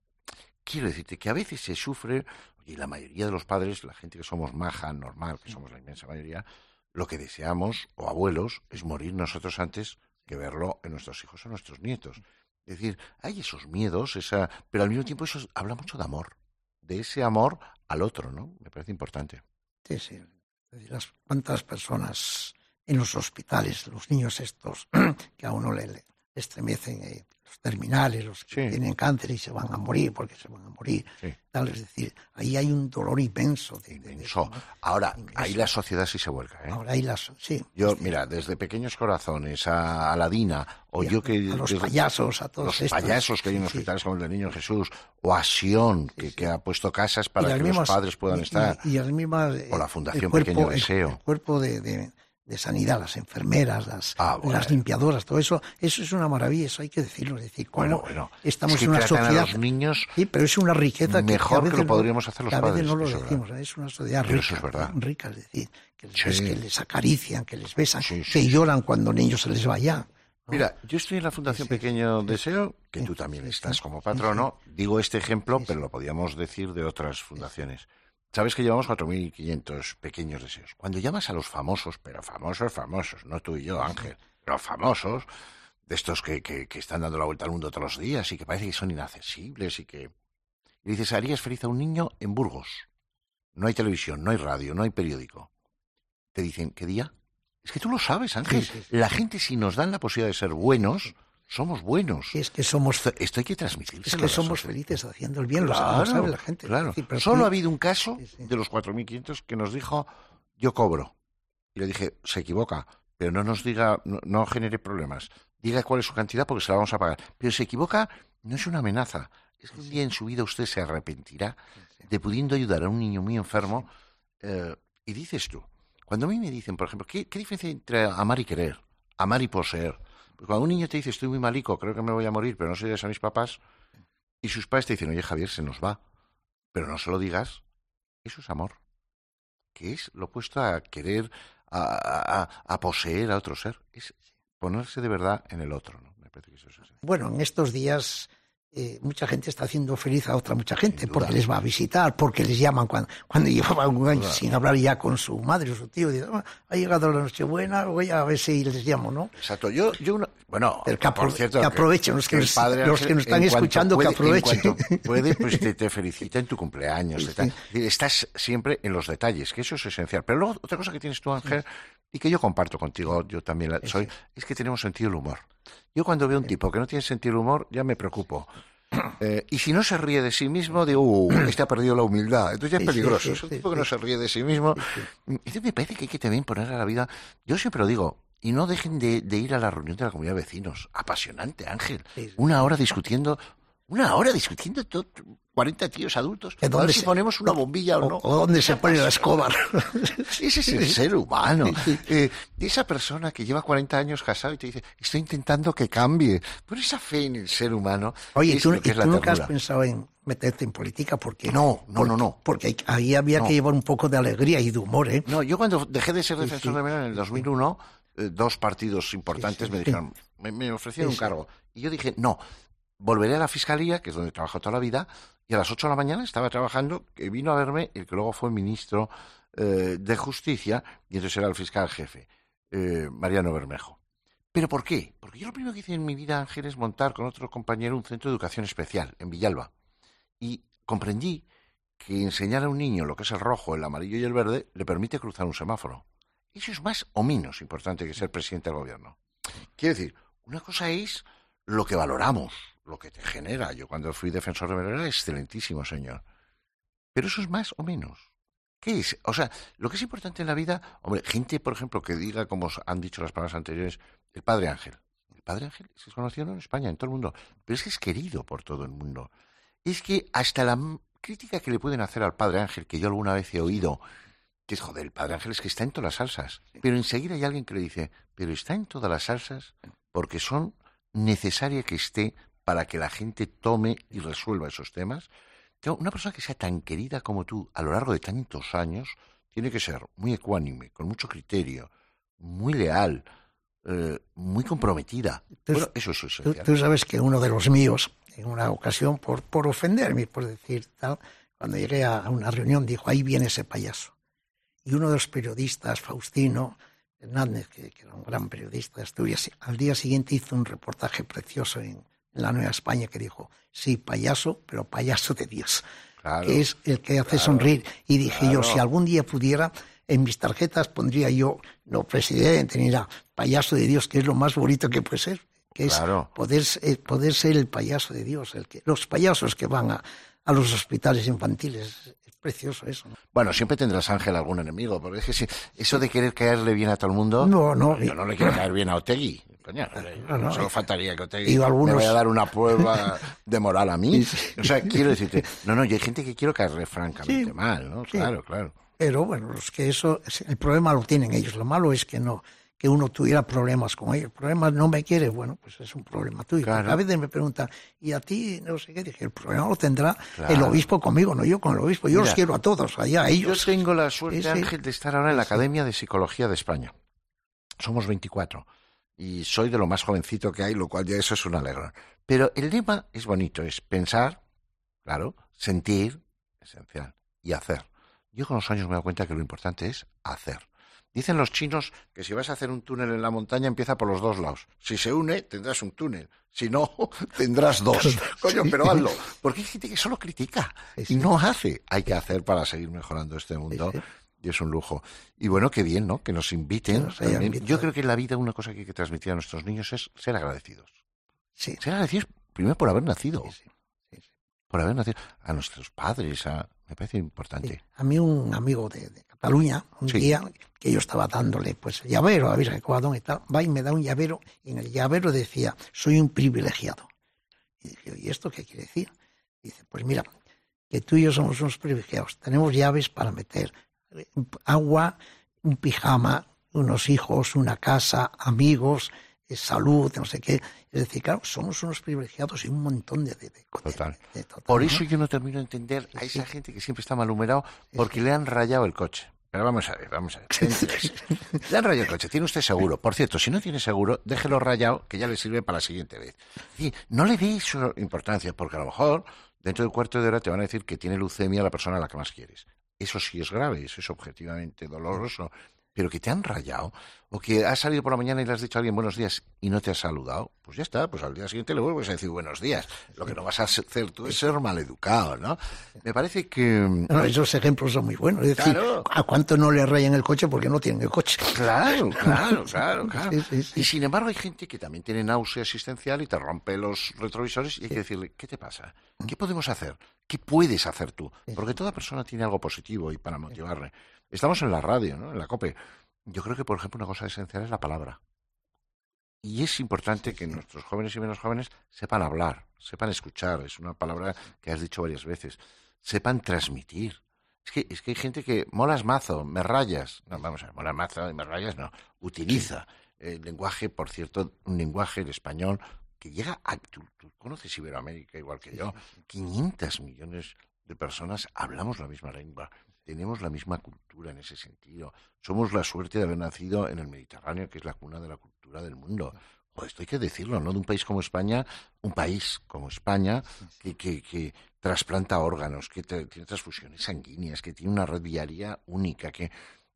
quiero decirte que a veces se sufre, y la mayoría de los padres, la gente que somos maja, normal, que somos la inmensa mayoría, lo que deseamos, o abuelos, es morir nosotros antes que verlo en nuestros hijos o nuestros nietos. Es decir, hay esos miedos, esa, pero al mismo tiempo eso habla mucho de amor, de ese amor al otro, ¿no? Me parece importante. Sí, sí. las cuántas personas en los hospitales, los niños estos, que a uno le, estremecen, eh, los terminales, los que tienen cáncer y se van a morir porque se van a morir. Tal, es decir, ahí hay un dolor inmenso. De, Ahora, ahí la sociedad sí se vuelca. ¿eh? Ahora ahí las, sí. Yo, mira, desde Pequeños Corazones a Aladina, o yo que... A los payasos, a todos Los payasos que hay en hospitales como el del Niño Jesús, o a Sion, que, ha puesto casas para que los padres puedan estar. Y, las mismas... O la Fundación Pequeño Deseo. El, cuerpo de de sanidad, las enfermeras, las, ah, las limpiadoras, todo eso, eso es una maravilla, eso hay que decirlo. Es decir, bueno, bueno, estamos en una sociedad. A los niños sí, pero es una riqueza mejor que, a que lo podríamos hacer los que a veces no lo decimos, es una sociedad rica, rica, es decir, que les, que les acarician, que les besan, que lloran cuando un niño se les vaya. Mira, yo estoy en la Fundación Pequeño Deseo, que tú también estás como patrono. Digo este ejemplo, pero lo podíamos decir de otras fundaciones. Sabes que llevamos 4.500 pequeños deseos. Cuando llamas a los famosos, pero famosos, famosos, no tú y yo, Ángel, pero famosos, de estos que, que, están dando la vuelta al mundo todos los días y que parece que son inaccesibles y que... Y dices, harías feliz a un niño en Burgos. No hay televisión, no hay radio, no hay periódico. Te dicen, ¿qué día? Es que tú lo sabes, Ángel. La gente, si nos dan la posibilidad de ser buenos, somos buenos. es que somos Esto, hay que transmitirse. es que somos felices haciendo el bien, lo Claro, lo sabe la gente. Claro. Decir, pero Solo ha habido un caso Sí, sí. de los 4.500 que nos dijo, yo cobro. Y le dije, se equivoca, pero no nos diga, no, no genere problemas. Diga cuál es su cantidad porque se la vamos a pagar. Pero se equivoca, no es una amenaza. Es que un día en su vida usted se arrepentirá de pudiendo ayudar a un niño muy enfermo. eh, y dices tú, cuando a mí me dicen, por ejemplo, ¿qué, qué diferencia hay entre amar y querer? Amar y poseer. Porque cuando un niño te dice, estoy muy malico, creo que me voy a morir, pero no se lo digas a mis papás, y sus padres te dicen, oye Javier, se nos va, pero no se lo digas, eso es amor. Que es lo opuesto a querer, a, a- a poseer a otro ser. Es ponerse de verdad en el otro. ¿no? Me parece que eso es así. Bueno, en estos días eh, mucha gente está haciendo feliz a otra mucha gente porque les va a visitar, porque les llaman cuando, cuando llevaban un año Claro. sin hablar ya con su madre o su tío. Dicen, "Ah, ha llegado la Nochebuena, voy a ver si les llamo, ¿no? Exacto. Yo, yo una- bueno, Pero que por cierto, que aprovechen los que el nos- los que nos están escuchando, que aprovechen. Puede, pues te, te felicita en tu cumpleaños. Sí, sí. Estás siempre en los detalles, que eso es esencial. Pero luego, otra cosa que tienes tú, Ángel, y que yo comparto contigo, yo también la- soy, es que tenemos sentido del humor. Yo cuando veo un tipo que no tiene sentido humor, ya me preocupo. Eh, y si no se ríe de sí mismo, digo, uh, este ha perdido la humildad. Entonces ya es peligroso. es un tipo que no se ríe de sí mismo. Entonces me parece que hay que también poner a la vida. Yo siempre lo digo, y no dejen de, de ir a la reunión de la comunidad de vecinos. Apasionante, Ángel. Una hora discutiendo, una hora discutiendo todo, 40 tíos adultos. ¿Que A ver dónde si se- ponemos una bombilla o, O, no. o dónde se pone la escoba. Ese es el ser humano. Eh, esa persona que lleva 40 años casado y te dice, estoy intentando que cambie. Pero esa fe en el ser humano. Oye, es ¿tú, lo que y es la tú nunca has pensado en meterte en política? Porque No, no, no, no. Porque ahí había No. que llevar un poco de alegría y de humor, ¿eh? No, yo cuando dejé de ser defensor sí. de Menor en el 2001, eh, dos partidos importantes Sí, sí, me sí. dijeron, me, me ofrecieron Sí, un sí. cargo. Y yo dije, no, volveré a la fiscalía, que es donde he trabajado toda la vida, y a las 8 de la mañana estaba trabajando, que vino a verme el que luego fue ministro eh, de Justicia, y entonces era el fiscal jefe, eh, Mariano Bermejo. ¿Pero por qué? Porque yo lo primero que hice en mi vida, Ángel, es montar con otro compañero un centro de educación especial en Villalba. Y comprendí que enseñar a un niño lo que es el rojo, el amarillo y el verde le permite cruzar un semáforo. Eso es más o menos importante que ser presidente del gobierno. Quiero decir, una cosa es lo que valoramos, lo que te genera. Yo cuando fui defensor de menor era excelentísimo, señor. Pero eso es más o menos. ¿Qué es? O sea, lo que es importante en la vida, hombre, gente, por ejemplo, que diga, como han dicho las palabras anteriores, el Padre Ángel. El Padre Ángel es conocido en España, en todo el mundo, pero es que es querido por todo el mundo. Es que hasta la crítica que le pueden hacer al Padre Ángel, que yo alguna vez he oído, que es, joder, el Padre Ángel es que está en todas las salsas. Pero enseguida hay alguien que le dice, pero está en todas las salsas porque son necesarias que esté para que la gente tome y resuelva esos temas. Una persona que sea tan querida como tú a lo largo de tantos años tiene que ser muy ecuánime, con mucho criterio, muy leal, eh, muy comprometida. Tú- Bueno, eso es Tú, esencial. tú sabes que uno de los míos, en una ocasión, por, por ofenderme, por decir tal, cuando llegué a una reunión, dijo, ahí viene ese payaso. Y uno de los periodistas, Faustino Hernández, que, que era un gran periodista de Asturias, al día siguiente hizo un reportaje precioso en, en la Nueva España que dijo, sí, payaso, pero payaso de Dios, Claro. que es el que hace claro, sonreír. Y dije yo, si algún día pudiera, en mis tarjetas pondría yo, no presidente, ni nada, payaso de Dios, que es lo más bonito que puede ser que es poder, eh, poder ser el payaso de Dios, el que, los payasos que van a, a los hospitales infantiles. Precioso eso. ¿no? Bueno, siempre tendrás, Ángel, algún enemigo, porque es que si- eso de querer caerle bien a todo el mundo... No, no. Yo no le quiero caer bien a Otegui. Coño, No, no. solo faltaría que Otegui algunos- me vaya a dar una prueba de moral a mí. O sea, quiero decirte, no, no, yo hay gente que quiero caerle francamente Sí, mal, ¿no? sí. Claro, claro. Pero bueno, los que eso, el problema lo tienen ellos. Lo malo es que no que uno tuviera problemas con ellos. El problema no me quiere, bueno, pues es un problema tuyo. Claro. A veces me preguntan, ¿y a ti? No sé qué. Dije, el problema lo tendrá el obispo conmigo, no yo con el obispo. Yo Mira, los quiero a todos, allá a Yo ellos. tengo la suerte. Ángel, de estar ahora en la Academia de Psicología de España. Somos 24 y soy de lo más jovencito que hay, lo cual ya eso es un alegrón. Pero el lema es bonito, es pensar, claro, sentir, esencial, y hacer. Yo con los años me dado cuenta que lo importante es hacer. Dicen los chinos que si vas a hacer un túnel en la montaña empieza por los dos lados. Si se une, tendrás un túnel. Si no, tendrás dos. Coño, pero hazlo. Porque hay gente que solo critica y no hace. Hay que hacer para seguir mejorando este mundo. Y es un lujo. Y bueno, qué bien, ¿no? Que nos inviten. Que nos invitado. Yo creo que en la vida una cosa que hay que transmitir a nuestros niños es ser agradecidos. Sí. Ser agradecidos primero por haber nacido. Sí, sí. Por haber nacido. A nuestros padres, a... me parece importante. Sí. A mí un amigo de, de Cataluña, un Sí. día que yo estaba dándole pues el llavero Virgen Covadonga y tal, va y me da un llavero y en el llavero decía, soy un privilegiado. Y dije, ¿y esto qué quiere decir? Dice, pues mira, que tú y yo somos unos privilegiados. Tenemos llaves para meter eh, agua, un pijama, unos hijos, una casa, amigos, salud, no sé qué. Es decir, claro, somos unos privilegiados y un montón de... de, de- Total. de- de- total, Por ¿no? eso yo no termino de entender a esa sí. gente que siempre está malhumorado porque le han rayado el coche. Pero vamos a ver, vamos a ver. Le han rayado el coche. ¿Tiene usted seguro? Por cierto, si no tiene seguro, déjelo rayado, que ya le sirve para la siguiente vez. Y no le dé eso importancia, porque a lo mejor dentro de un cuarto de hora te van a decir que tiene leucemia la persona a la que más quieres. Eso sí es grave, eso es objetivamente doloroso. Pero que te han rayado, o que has salido por la mañana y le has dicho a alguien buenos días y no te has saludado, pues ya está, pues al día siguiente le vuelves a decir buenos días. Lo que no vas a hacer tú es ser maleducado, ¿no? Me parece que... No, esos ejemplos son muy buenos. Es decir, Claro. ¿a cuánto no le rayan el coche porque no tienen el coche? Claro, claro, claro, claro. Sí, sí, sí. Y sin embargo hay gente que también tiene náusea existencial y te rompe los retrovisores y hay que decirle, ¿qué te pasa? ¿Qué podemos hacer? ¿Qué puedes hacer tú? Porque toda persona tiene algo positivo y para motivarle. Estamos en la radio, ¿no? En la COPE. Yo creo que, por ejemplo, una cosa esencial es la palabra. Y es importante que nuestros jóvenes y menos jóvenes sepan hablar, sepan escuchar. Es una palabra que has dicho varias veces. Sepan transmitir. Es que, es que hay gente que molas mazo, me rayas. No, vamos a ver, molas mazo y me rayas, no. Utiliza el lenguaje, por cierto, un lenguaje, el español, que llega a. Tú, tú conoces Iberoamérica igual que yo. 500 millones de personas hablamos la misma lengua. Tenemos la misma cultura en ese sentido. Somos la suerte de haber nacido en el Mediterráneo, que es la cuna de la cultura del mundo. Esto hay que decirlo, ¿no? De un país como España, un país como España, que, que, que trasplanta órganos, que tiene transfusiones sanguíneas, que tiene una red viaria única, que...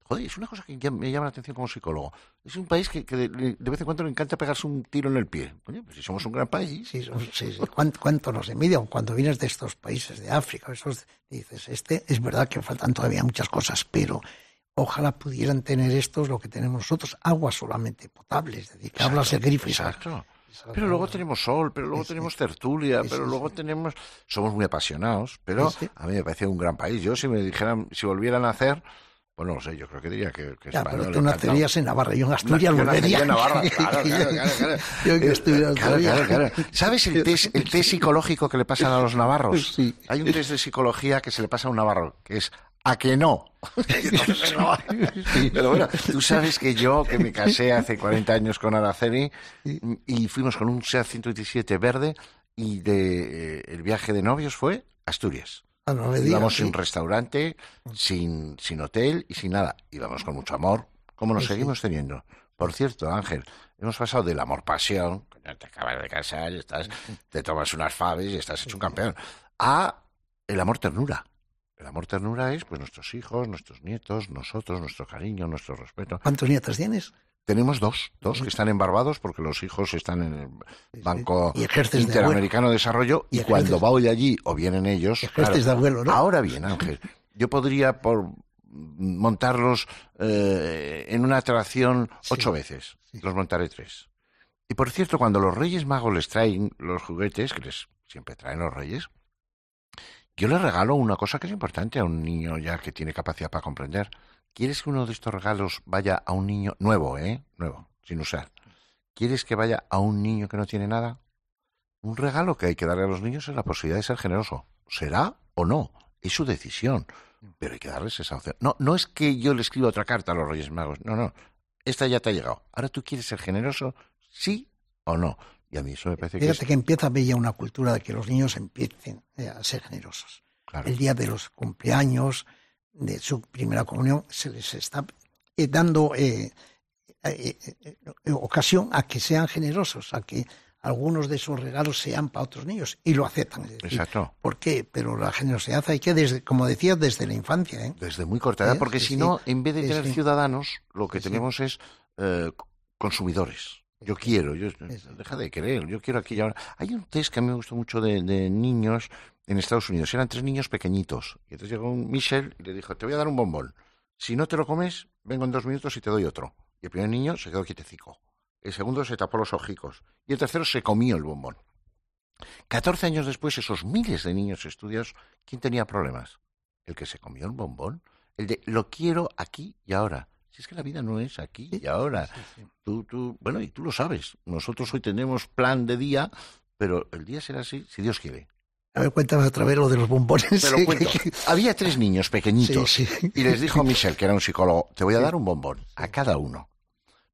Joder, es una cosa que ya me llama la atención como psicólogo. Es un país que, que de, de vez en cuando le encanta pegarse un tiro en el pie. Coño, pues si somos un gran país. Sí, sí, sí. ¿Cuánto, cuánto nos envidian cuando vienes de estos países de África? Esos, dices, este es verdad que faltan todavía muchas cosas, pero ojalá pudieran tener estos lo que tenemos nosotros, agua solamente potable, es decir, que hablas el grifo y sal. Exacto. Pero luego tenemos sol, pero luego Sí, tenemos tertulia, Sí, pero sí, luego tenemos... Somos muy apasionados, pero a mí me parece un gran país. Yo si me dijeran, si volvieran a hacer, pues no lo sé, yo creo que diría que, que Ya, español, pero tú nacerías en Navarra, yo en Asturias Yo nacería volvería. en Navarra, claro, claro, claro, claro. Yo en Asturias claro, claro. ¿Sabes el test, el test psicológico que le pasan a los navarros? Sí. Hay un test de psicología que se le pasa a un navarro, que es ¿a que no? Entonces, no. Pero bueno, tú sabes que yo, que me casé hace 40 años con Araceli, y fuimos con un SEAT 127 verde, y de, eh, el viaje de novios fue Asturias. Ah, no me digas, Íbamos sin restaurante, sin, sin hotel y sin nada. Íbamos con mucho amor, como nos Sí, sí. seguimos teniendo. Por cierto, Ángel, hemos pasado del amor-pasión, te acabas de casar, estás, te tomas unas faves y estás hecho un campeón, a el amor-ternura. El amor-ternura es pues nuestros hijos, nuestros nietos, nosotros, nuestro cariño, nuestro respeto. ¿Cuántos nietos tienes? Tenemos dos, dos que están embarbados porque los hijos están en el Banco Y ejerces de Interamericano de Desarrollo y, Y cuando ejerces- voy allí o vienen ellos... Ejerces de abuelo, ¿no? Ahora bien, Ángel, yo podría por montarlos eh, en una atracción Sí. ocho veces. Los montaré tres. Y por cierto, cuando los Reyes Magos les traen los juguetes, que les siempre traen los Reyes, yo les regalo una cosa que es importante a un niño ya que tiene capacidad para comprender. ¿Quieres que uno de estos regalos vaya a un niño nuevo, eh? Nuevo, sin usar. ¿Quieres que vaya a un niño que no tiene nada? Un regalo que hay que darle a los niños es la posibilidad de ser generoso. ¿Será o no? Es su decisión. Pero hay que darles esa opción. No, no es que yo le escriba otra carta a los Reyes Magos. No, no. Esta ya te ha llegado. Ahora tú quieres ser generoso, sí o no. Y a mí eso me parece que Fíjate es... que empieza a haber ya una cultura de que los niños empiecen eh, a ser generosos. Claro. El día de los cumpleaños, de su primera comunión, se les está eh, dando eh, eh, ocasión a que sean generosos, a que algunos de esos regalos sean para otros niños y lo aceptan. Decir, Exacto. ¿Por qué? Pero la generosidad hay que, desde, como decías, desde la infancia. ¿eh? Desde muy corta edad, porque si no, en vez de tener ciudadanos, lo que tenemos es consumidores. Yo quiero, yo, deja de querer, yo quiero aquí y ahora. Hay un test que a mí me gustó mucho de, de niños en Estados Unidos. Eran tres niños pequeñitos. Y entonces llegó un Michel y le dijo, te voy a dar un bombón. Si no te lo comes, vengo en dos minutos y te doy otro. Y el primer niño se quedó quietecico. el segundo se tapó los ojicos y el tercero se comió el bombón. Catorce años después, esos miles de niños estudiados, ¿quién tenía problemas? El que se comió el bombón, el de lo quiero aquí y ahora. Si es que la vida no es aquí y ahora. Tú, tú, bueno, y tú lo sabes. Nosotros hoy tenemos plan de día, pero el día será así si Dios quiere. A ver, cuéntame otra vez lo de los bombones. Te lo cuento. Había tres niños pequeñitos Sí, sí. y les dijo Michel, que era un psicólogo, te voy a dar un bombón a cada uno.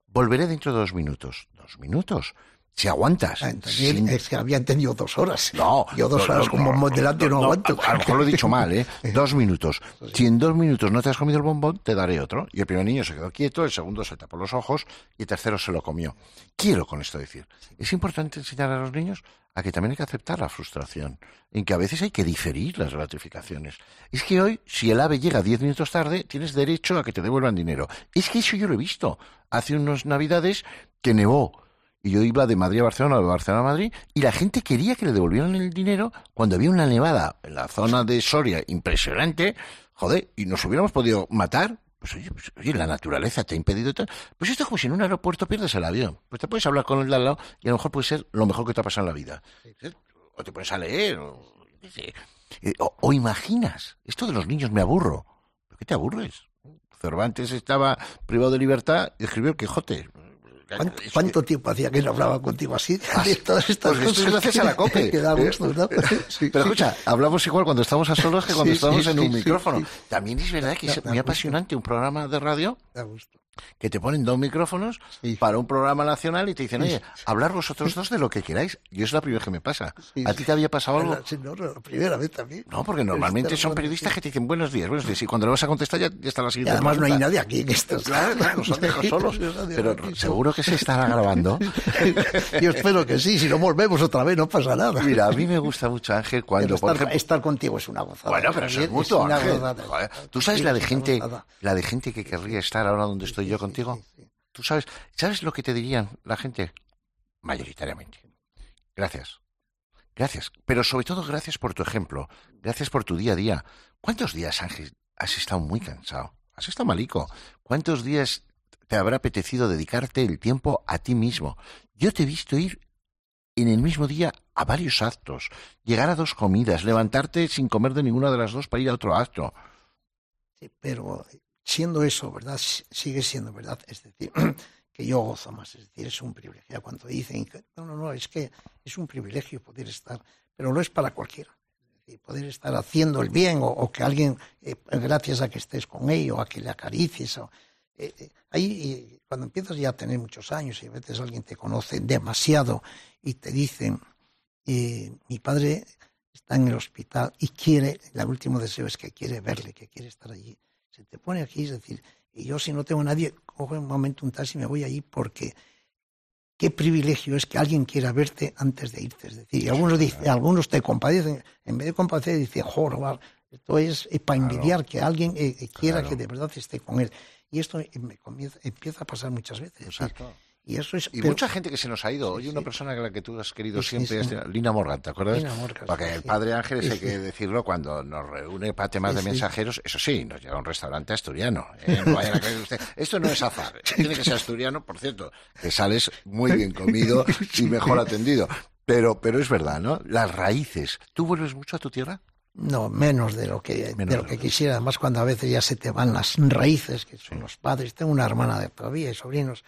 Volveré dentro de dos minutos. ¿Dos minutos? Si aguantas. Ah, entonces, Sin- Es que había entendido dos horas. No, Yo dos no, horas no, con bombón delante no, aguanto. A lo mejor lo he dicho mal, ¿eh? Dos minutos. Si en dos minutos no te has comido el bombón, te daré otro. Y el primer niño se quedó quieto, el segundo se tapó los ojos y el tercero se lo comió. Quiero con esto decir, es importante enseñar a los niños a que también hay que aceptar la frustración, en que a veces hay que diferir las gratificaciones. Es que hoy, si el ave llega diez minutos tarde, tienes derecho a que te devuelvan dinero. Es que eso yo lo he visto. Hace unas navidades que nevó. Y yo iba de Madrid a Barcelona, de Barcelona a Madrid, y la gente quería que le devolvieran el dinero cuando había una nevada en la zona de Soria impresionante, joder, y nos hubiéramos podido matar. Pues oye, pues, oye, la naturaleza te ha impedido tal. Pues esto es como si en un aeropuerto pierdes el avión. Pues te puedes hablar con el de al lado y a lo mejor puede ser lo mejor que te ha pasado en la vida. O te pones a leer, o. Eh, o, o imaginas, esto de los niños me aburro. ¿Por qué te aburres? Cervantes estaba privado de libertad y escribió el Quijote. ¿Cuánto, cuánto tiempo hacía que no hablaba contigo así? Todas estas Pues esto es cosas gracias a la COPE. Que da gusto, ¿no? Sí, Pero escucha, hablamos igual cuando estamos a solos que cuando Sí, estamos sí, en un micrófono. También es verdad que es muy apasionante un programa de radio Da gusto. Que te ponen dos micrófonos Sí. para un programa nacional y te dicen, oye, hablar vosotros dos de lo que queráis. Yo es la primera vez que me pasa. Sí, ¿A ti te había pasado algo? Sí, no, no, la primera vez también. No, porque normalmente son periodistas que te dicen buenos días, buenos días. Y cuando le vas a contestar ya, ya está la Y siguiente además no hay pregunta. nadie aquí en esto. Claro, claro, dejado solos. Pero seguro que se estará grabando. Yo espero que sí, si no volvemos otra vez no pasa nada. Mira, a mí me gusta mucho, Ángel, cuando, Pero por estar, ejemplo... estar contigo es una gozada. Bueno, pero es También mutuo, una Ángel. ¿Tú sabes la de es gente, la de gente que querría estar ahora donde estoy yo contigo? ¿Tú sabes, sabes lo que te dirían la gente? Mayoritariamente. Gracias. Gracias. Pero sobre todo gracias por tu ejemplo. Gracias por tu día a día. ¿Cuántos días, Ángel, has estado muy cansado? Has estado malico. ¿Cuántos días te habrá apetecido dedicarte el tiempo a ti mismo? Yo te he visto ir en el mismo día a varios actos, llegar a dos comidas, levantarte sin comer de ninguna de las dos para ir a otro acto. Sí, pero siendo eso, ¿verdad? Sigue siendo verdad. Es decir, que yo gozo más. Es decir, es un privilegio. Cuando dicen, no, no, no, es que es un privilegio poder estar, pero no es para cualquiera. Es decir, poder estar haciendo el bien o, que alguien, eh, gracias a que estés con ello, a que le acaricies. O, eh, eh, ahí, cuando empiezas ya a tener muchos años y a veces alguien te conoce demasiado y te dicen, mi padre está en el hospital y quiere, el último deseo es que quiere verle, que quiere estar allí. Se te pone aquí, es decir, y yo si no tengo nadie, cojo un momento un taxi y me voy allí porque qué privilegio es que alguien quiera verte antes de irte. Es decir, y algunos, dicen, algunos te compadecen, en vez de compadecer, dicen, joder, esto es para envidiar que alguien eh, eh, quiera Claro. que de verdad esté con él. Y esto eh, me comienza- empieza a pasar muchas veces. es decir, Exacto. Y eso es. Y pero- mucha gente que se nos ha ido. Oye, Sí, una sí. persona a la que tú has querido Sí, siempre, es Lina Morgan, ¿te acuerdas? Lina Morgan, Porque el padre Ángeles, hay que decirlo, cuando nos reúne para temas de mensajeros, eso sí, nos lleva a un restaurante asturiano. ¿eh? No vayan a creer usted. Esto no es azar. Tiene que ser asturiano, por cierto, que sales muy bien comido y mejor atendido. Pero, pero es verdad, ¿no? Las raíces. ¿Tú vuelves mucho a tu tierra? No, menos de lo que, Menos de lo que quisiera. Además, cuando a veces ya se te van las raíces, que son los padres. Tengo una hermana de todavía y sobrinos.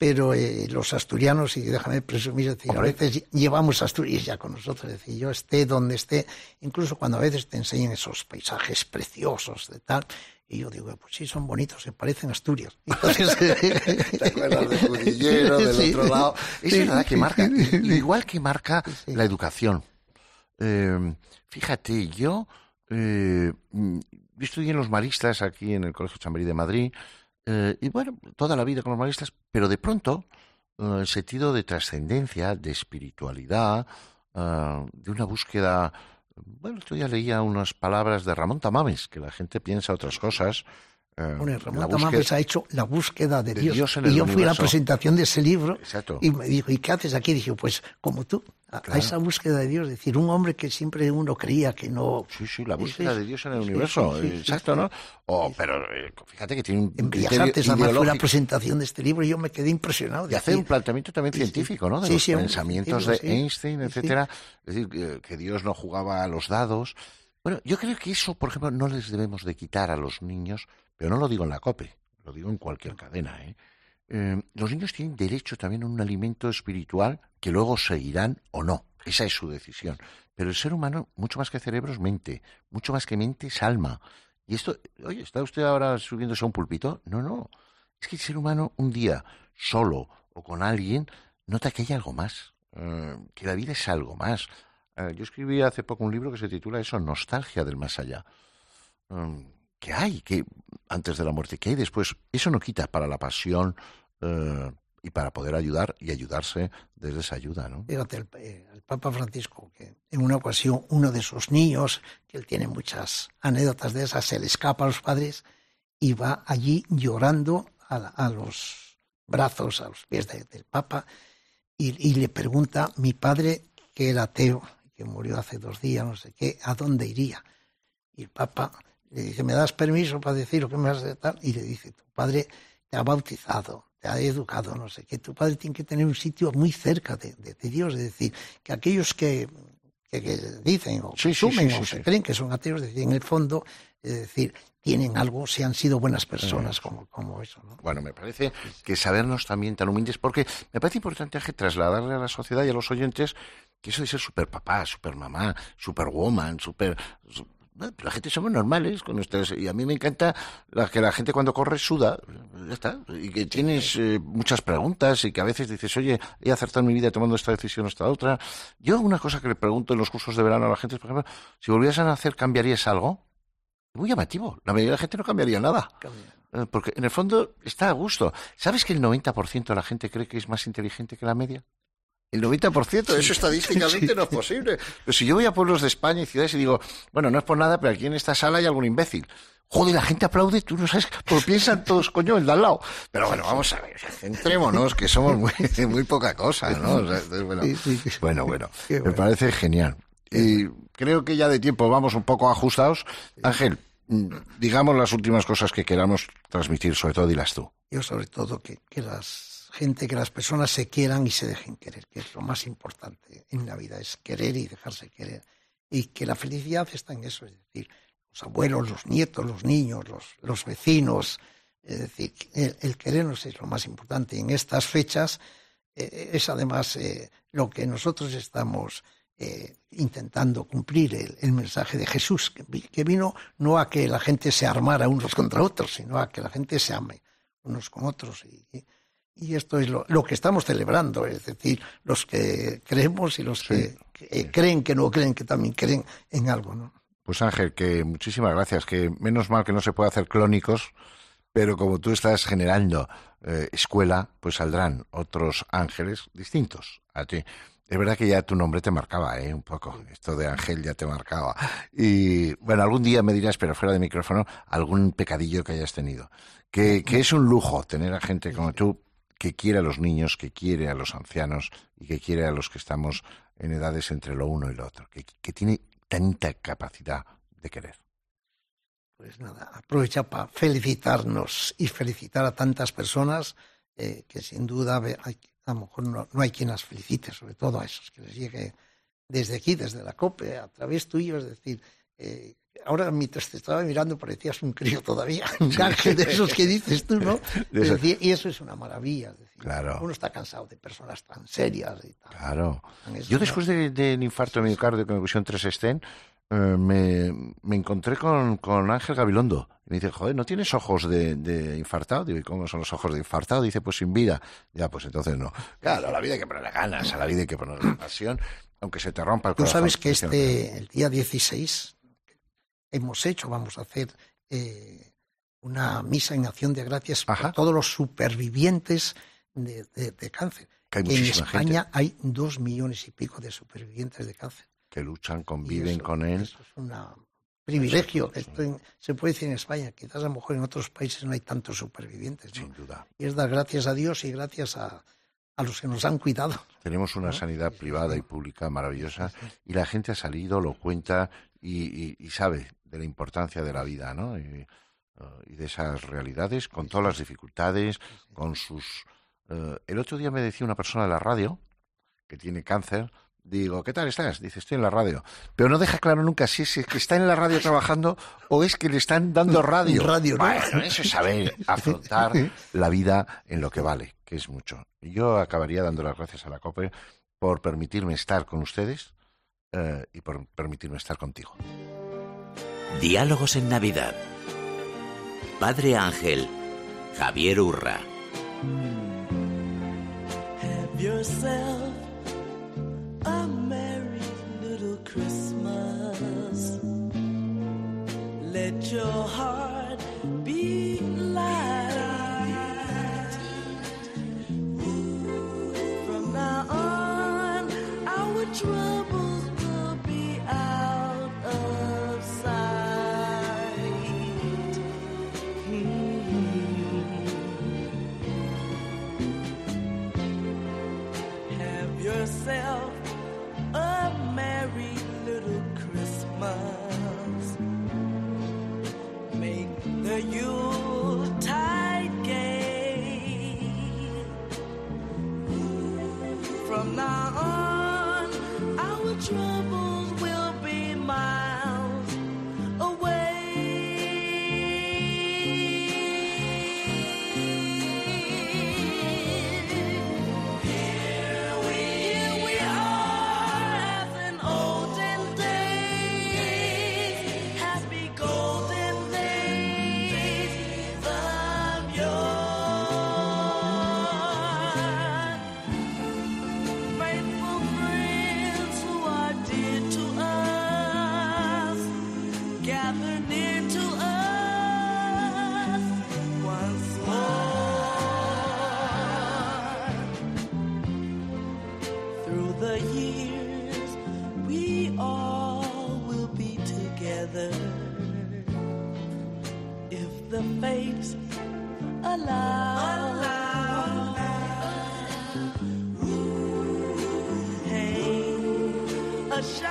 Pero eh, los asturianos, y déjame presumir, es decir, a veces llevamos Asturias ya con nosotros. Es decir, yo esté donde esté, incluso cuando a veces te enseñan esos paisajes preciosos de tal. Y yo digo, pues sí, son bonitos, se parecen a Asturias. Entonces, ¿Te acuerdas de Judillero, del Sí. otro lado? Es Sí. verdad que marca, igual que marca Sí. la educación. Eh, fíjate, yo, eh, mm, yo estudié en los maristas aquí en el Colegio Chamberí de Madrid, eh, y bueno, toda la vida con los maristas, pero de pronto, eh, el sentido de trascendencia, de espiritualidad, eh, de una búsqueda. Bueno, yo ya leía unas palabras de Ramón Tamames, que la gente piensa otras cosas, eh, Bueno, Ramón Tamames ha hecho la búsqueda de, de Dios. Dios en el y yo fui a la presentación de ese libro Exacto. y me dijo, ¿y qué haces aquí? Dije, pues como tú, a, esa búsqueda de Dios. Es decir, un hombre que siempre uno creía que no... Sí, sí, la búsqueda de Dios en el sí, universo, sí, sí, sí, exacto. ¿no? O, pero eh, fíjate que tiene un En Bellas Artes, además, fue la presentación de este libro y yo me quedé impresionado. y de hacer un planteamiento también científico, ¿no? De los pensamientos de. Einstein, etcétera. Es decir, que, que Dios no jugaba a los dados. Bueno, yo creo que eso, por ejemplo, no les debemos de quitar a los niños, pero no lo digo en la COPE, lo digo en cualquier cadena, ¿eh? Eh, los niños tienen derecho también a un alimento espiritual que luego seguirán o no. Esa es su decisión. Pero el ser humano, mucho más que cerebro, es mente. Mucho más que mente es alma. Y esto, oye, ¿está usted ahora subiéndose a un pulpito? No, no. Es que el ser humano un día, solo o con alguien, nota que hay algo más. eh, que la vida es algo más. Yo escribí hace poco un libro que se titula eso, Nostalgia del más allá. ¿Qué hay que antes de la muerte? ¿Qué hay después? Eso no quita para la pasión eh, y para poder ayudar y ayudarse desde esa ayuda, ¿no? Fíjate, el, eh, el Papa Francisco, que en una ocasión uno de sus niños, que él tiene muchas anécdotas de esas, se le escapa a los padres y va allí llorando a, los brazos, a los pies de- del Papa y, y le pregunta, mi padre, que era ateo, que murió hace dos días, no sé qué, ¿a dónde iría? Y el Papa le dice, ¿me das permiso para decir lo que me has de tal? Y le dice, tu padre te ha bautizado, te ha educado, no sé qué. Tu padre tiene que tener un sitio muy cerca de, de- de Dios. Es decir, que aquellos que, que- que dicen o Sí, sí, o se creen que son ateos, es decir, en el fondo, es decir, tienen algo, si han sido buenas personas como, como eso. ¿no? Bueno, me parece que sabernos también tan humildes, porque me parece importante Ángel, trasladarle a la sociedad y a los oyentes que eso de ser super papá, super mamá, super woman, super... La gente somos normales con nuestras y a mí me encanta la, que la gente cuando corre suda, ya está, y que tienes eh, muchas preguntas y que a veces dices, oye, he acertado en mi vida tomando esta decisión o esta otra. Yo una cosa que le pregunto en los cursos de verano a la gente es, por ejemplo, si volvieras a nacer, ¿cambiarías algo? Muy llamativo. La mayoría de la gente no cambiaría nada. Eh, Porque en el fondo está a gusto. ¿Sabes que el 90% de la gente cree que es más inteligente que la media? El 90%, eso estadísticamente no es posible. Pero si yo voy a pueblos de España y ciudades y digo, bueno, no es por nada, pero aquí en esta sala hay algún imbécil. Joder, la gente aplaude, tú no sabes, pues piensan todos, coño, el de al lado. Pero bueno, vamos a ver, centrémonos, que somos muy, muy poca cosa, ¿no? O sea, entonces, bueno, Sí, sí, sí. bueno, bueno, me parece genial. Y creo que ya de tiempo vamos un poco ajustados. Ángel, mm, digamos las últimas cosas que queramos transmitir, sobre todo dilas tú. Yo sobre todo que, que las gente, que las personas se quieran y se dejen querer, que es lo más importante en la vida, es querer y dejarse querer. Y que la felicidad está en eso, es decir, los abuelos, los nietos, los niños, los, los vecinos, es decir, el, querernos es lo más importante. En estas fechas eh, es además eh, lo que nosotros estamos eh, intentando cumplir, el, mensaje de Jesús, que, vi- que vino no a que la gente se armara unos contra otros, sino a que la gente se ame unos con otros. Y- y esto es lo, lo que estamos celebrando, es decir, los que creemos y los que, que, creen que no creen, que también creen en algo. ¿no? Pues Ángel, que muchísimas gracias, que menos mal que no se puede hacer clónicos, pero como tú estás generando eh, escuela, pues saldrán otros ángeles distintos a ti. Es verdad que ya tu nombre te marcaba, ¿eh? Un poco. Esto de Ángel ya te marcaba. Y bueno, algún día me dirás, pero fuera de micrófono, algún pecadillo que hayas tenido. Que, que es un lujo tener a gente como tú que quiere a los niños, que quiere a los ancianos y que quiere a los que estamos en edades entre lo uno y lo otro. Que, tiene tanta capacidad de querer. Pues nada, aprovecha para felicitarnos y felicitar a tantas personas eh, que sin duda hay- a lo mejor no, no hay quien las felicite, sobre todo a esos que les llegue desde aquí, desde la COPE, a través tuyo, es decir, eh, ahora mientras te estaba mirando parecías un crío todavía, un ángel de esos que dices tú, ¿no? De Es eso- decir, y eso es una maravilla, es decir, Claro. uno está cansado de personas tan serias y tal. Claro. Tan Yo después de- del infarto de miocardio que me pusieron 3 estén, eh, me, me encontré con, con Ángel Gabilondo. Y me dice, joder, ¿no tienes ojos de, de infartado? Digo, ¿y cómo son los ojos de infartado? Dice, pues sin vida. Ya, pues entonces no. Claro, a la vida hay que ponerle ganas, a la vida hay que ponerle pasión, aunque se te rompa el Tú corazón. sabes que este, el día 16, hemos hecho, vamos a hacer eh, una misa en acción de gracias Ajá. por todos los supervivientes de, de- de cáncer. Que hay en España hay dos millones y pico de supervivientes de cáncer. que luchan, conviven eso- con él. Eso es una privilegio esto en- se puede decir en España. Quizás a lo mejor en otros países no hay tantos supervivientes. ¿no? Sin duda. Y es dar gracias a Dios y gracias a, a los que nos han cuidado. Tenemos una sanidad privada y pública maravillosa y la gente ha salido, lo cuenta y, y- y sabe de la importancia de la vida, ¿no? Y, y de esas realidades, con todas las dificultades, con sus... eh, el otro día me decía una persona de la radio que tiene cáncer, digo, ¿qué tal estás? Dice, estoy en la radio. Pero no deja claro nunca si es que está en la radio trabajando o es que le están dando radio. Radio, ¿no? Bueno, eso es saber afrontar la vida en lo que vale, que es mucho. Yo acabaría dando las gracias a la COPE por permitirme estar con ustedes eh, y por permitirme estar contigo. Diálogos en Navidad. Padre Ángel, Javier Urra. Have yourself shine.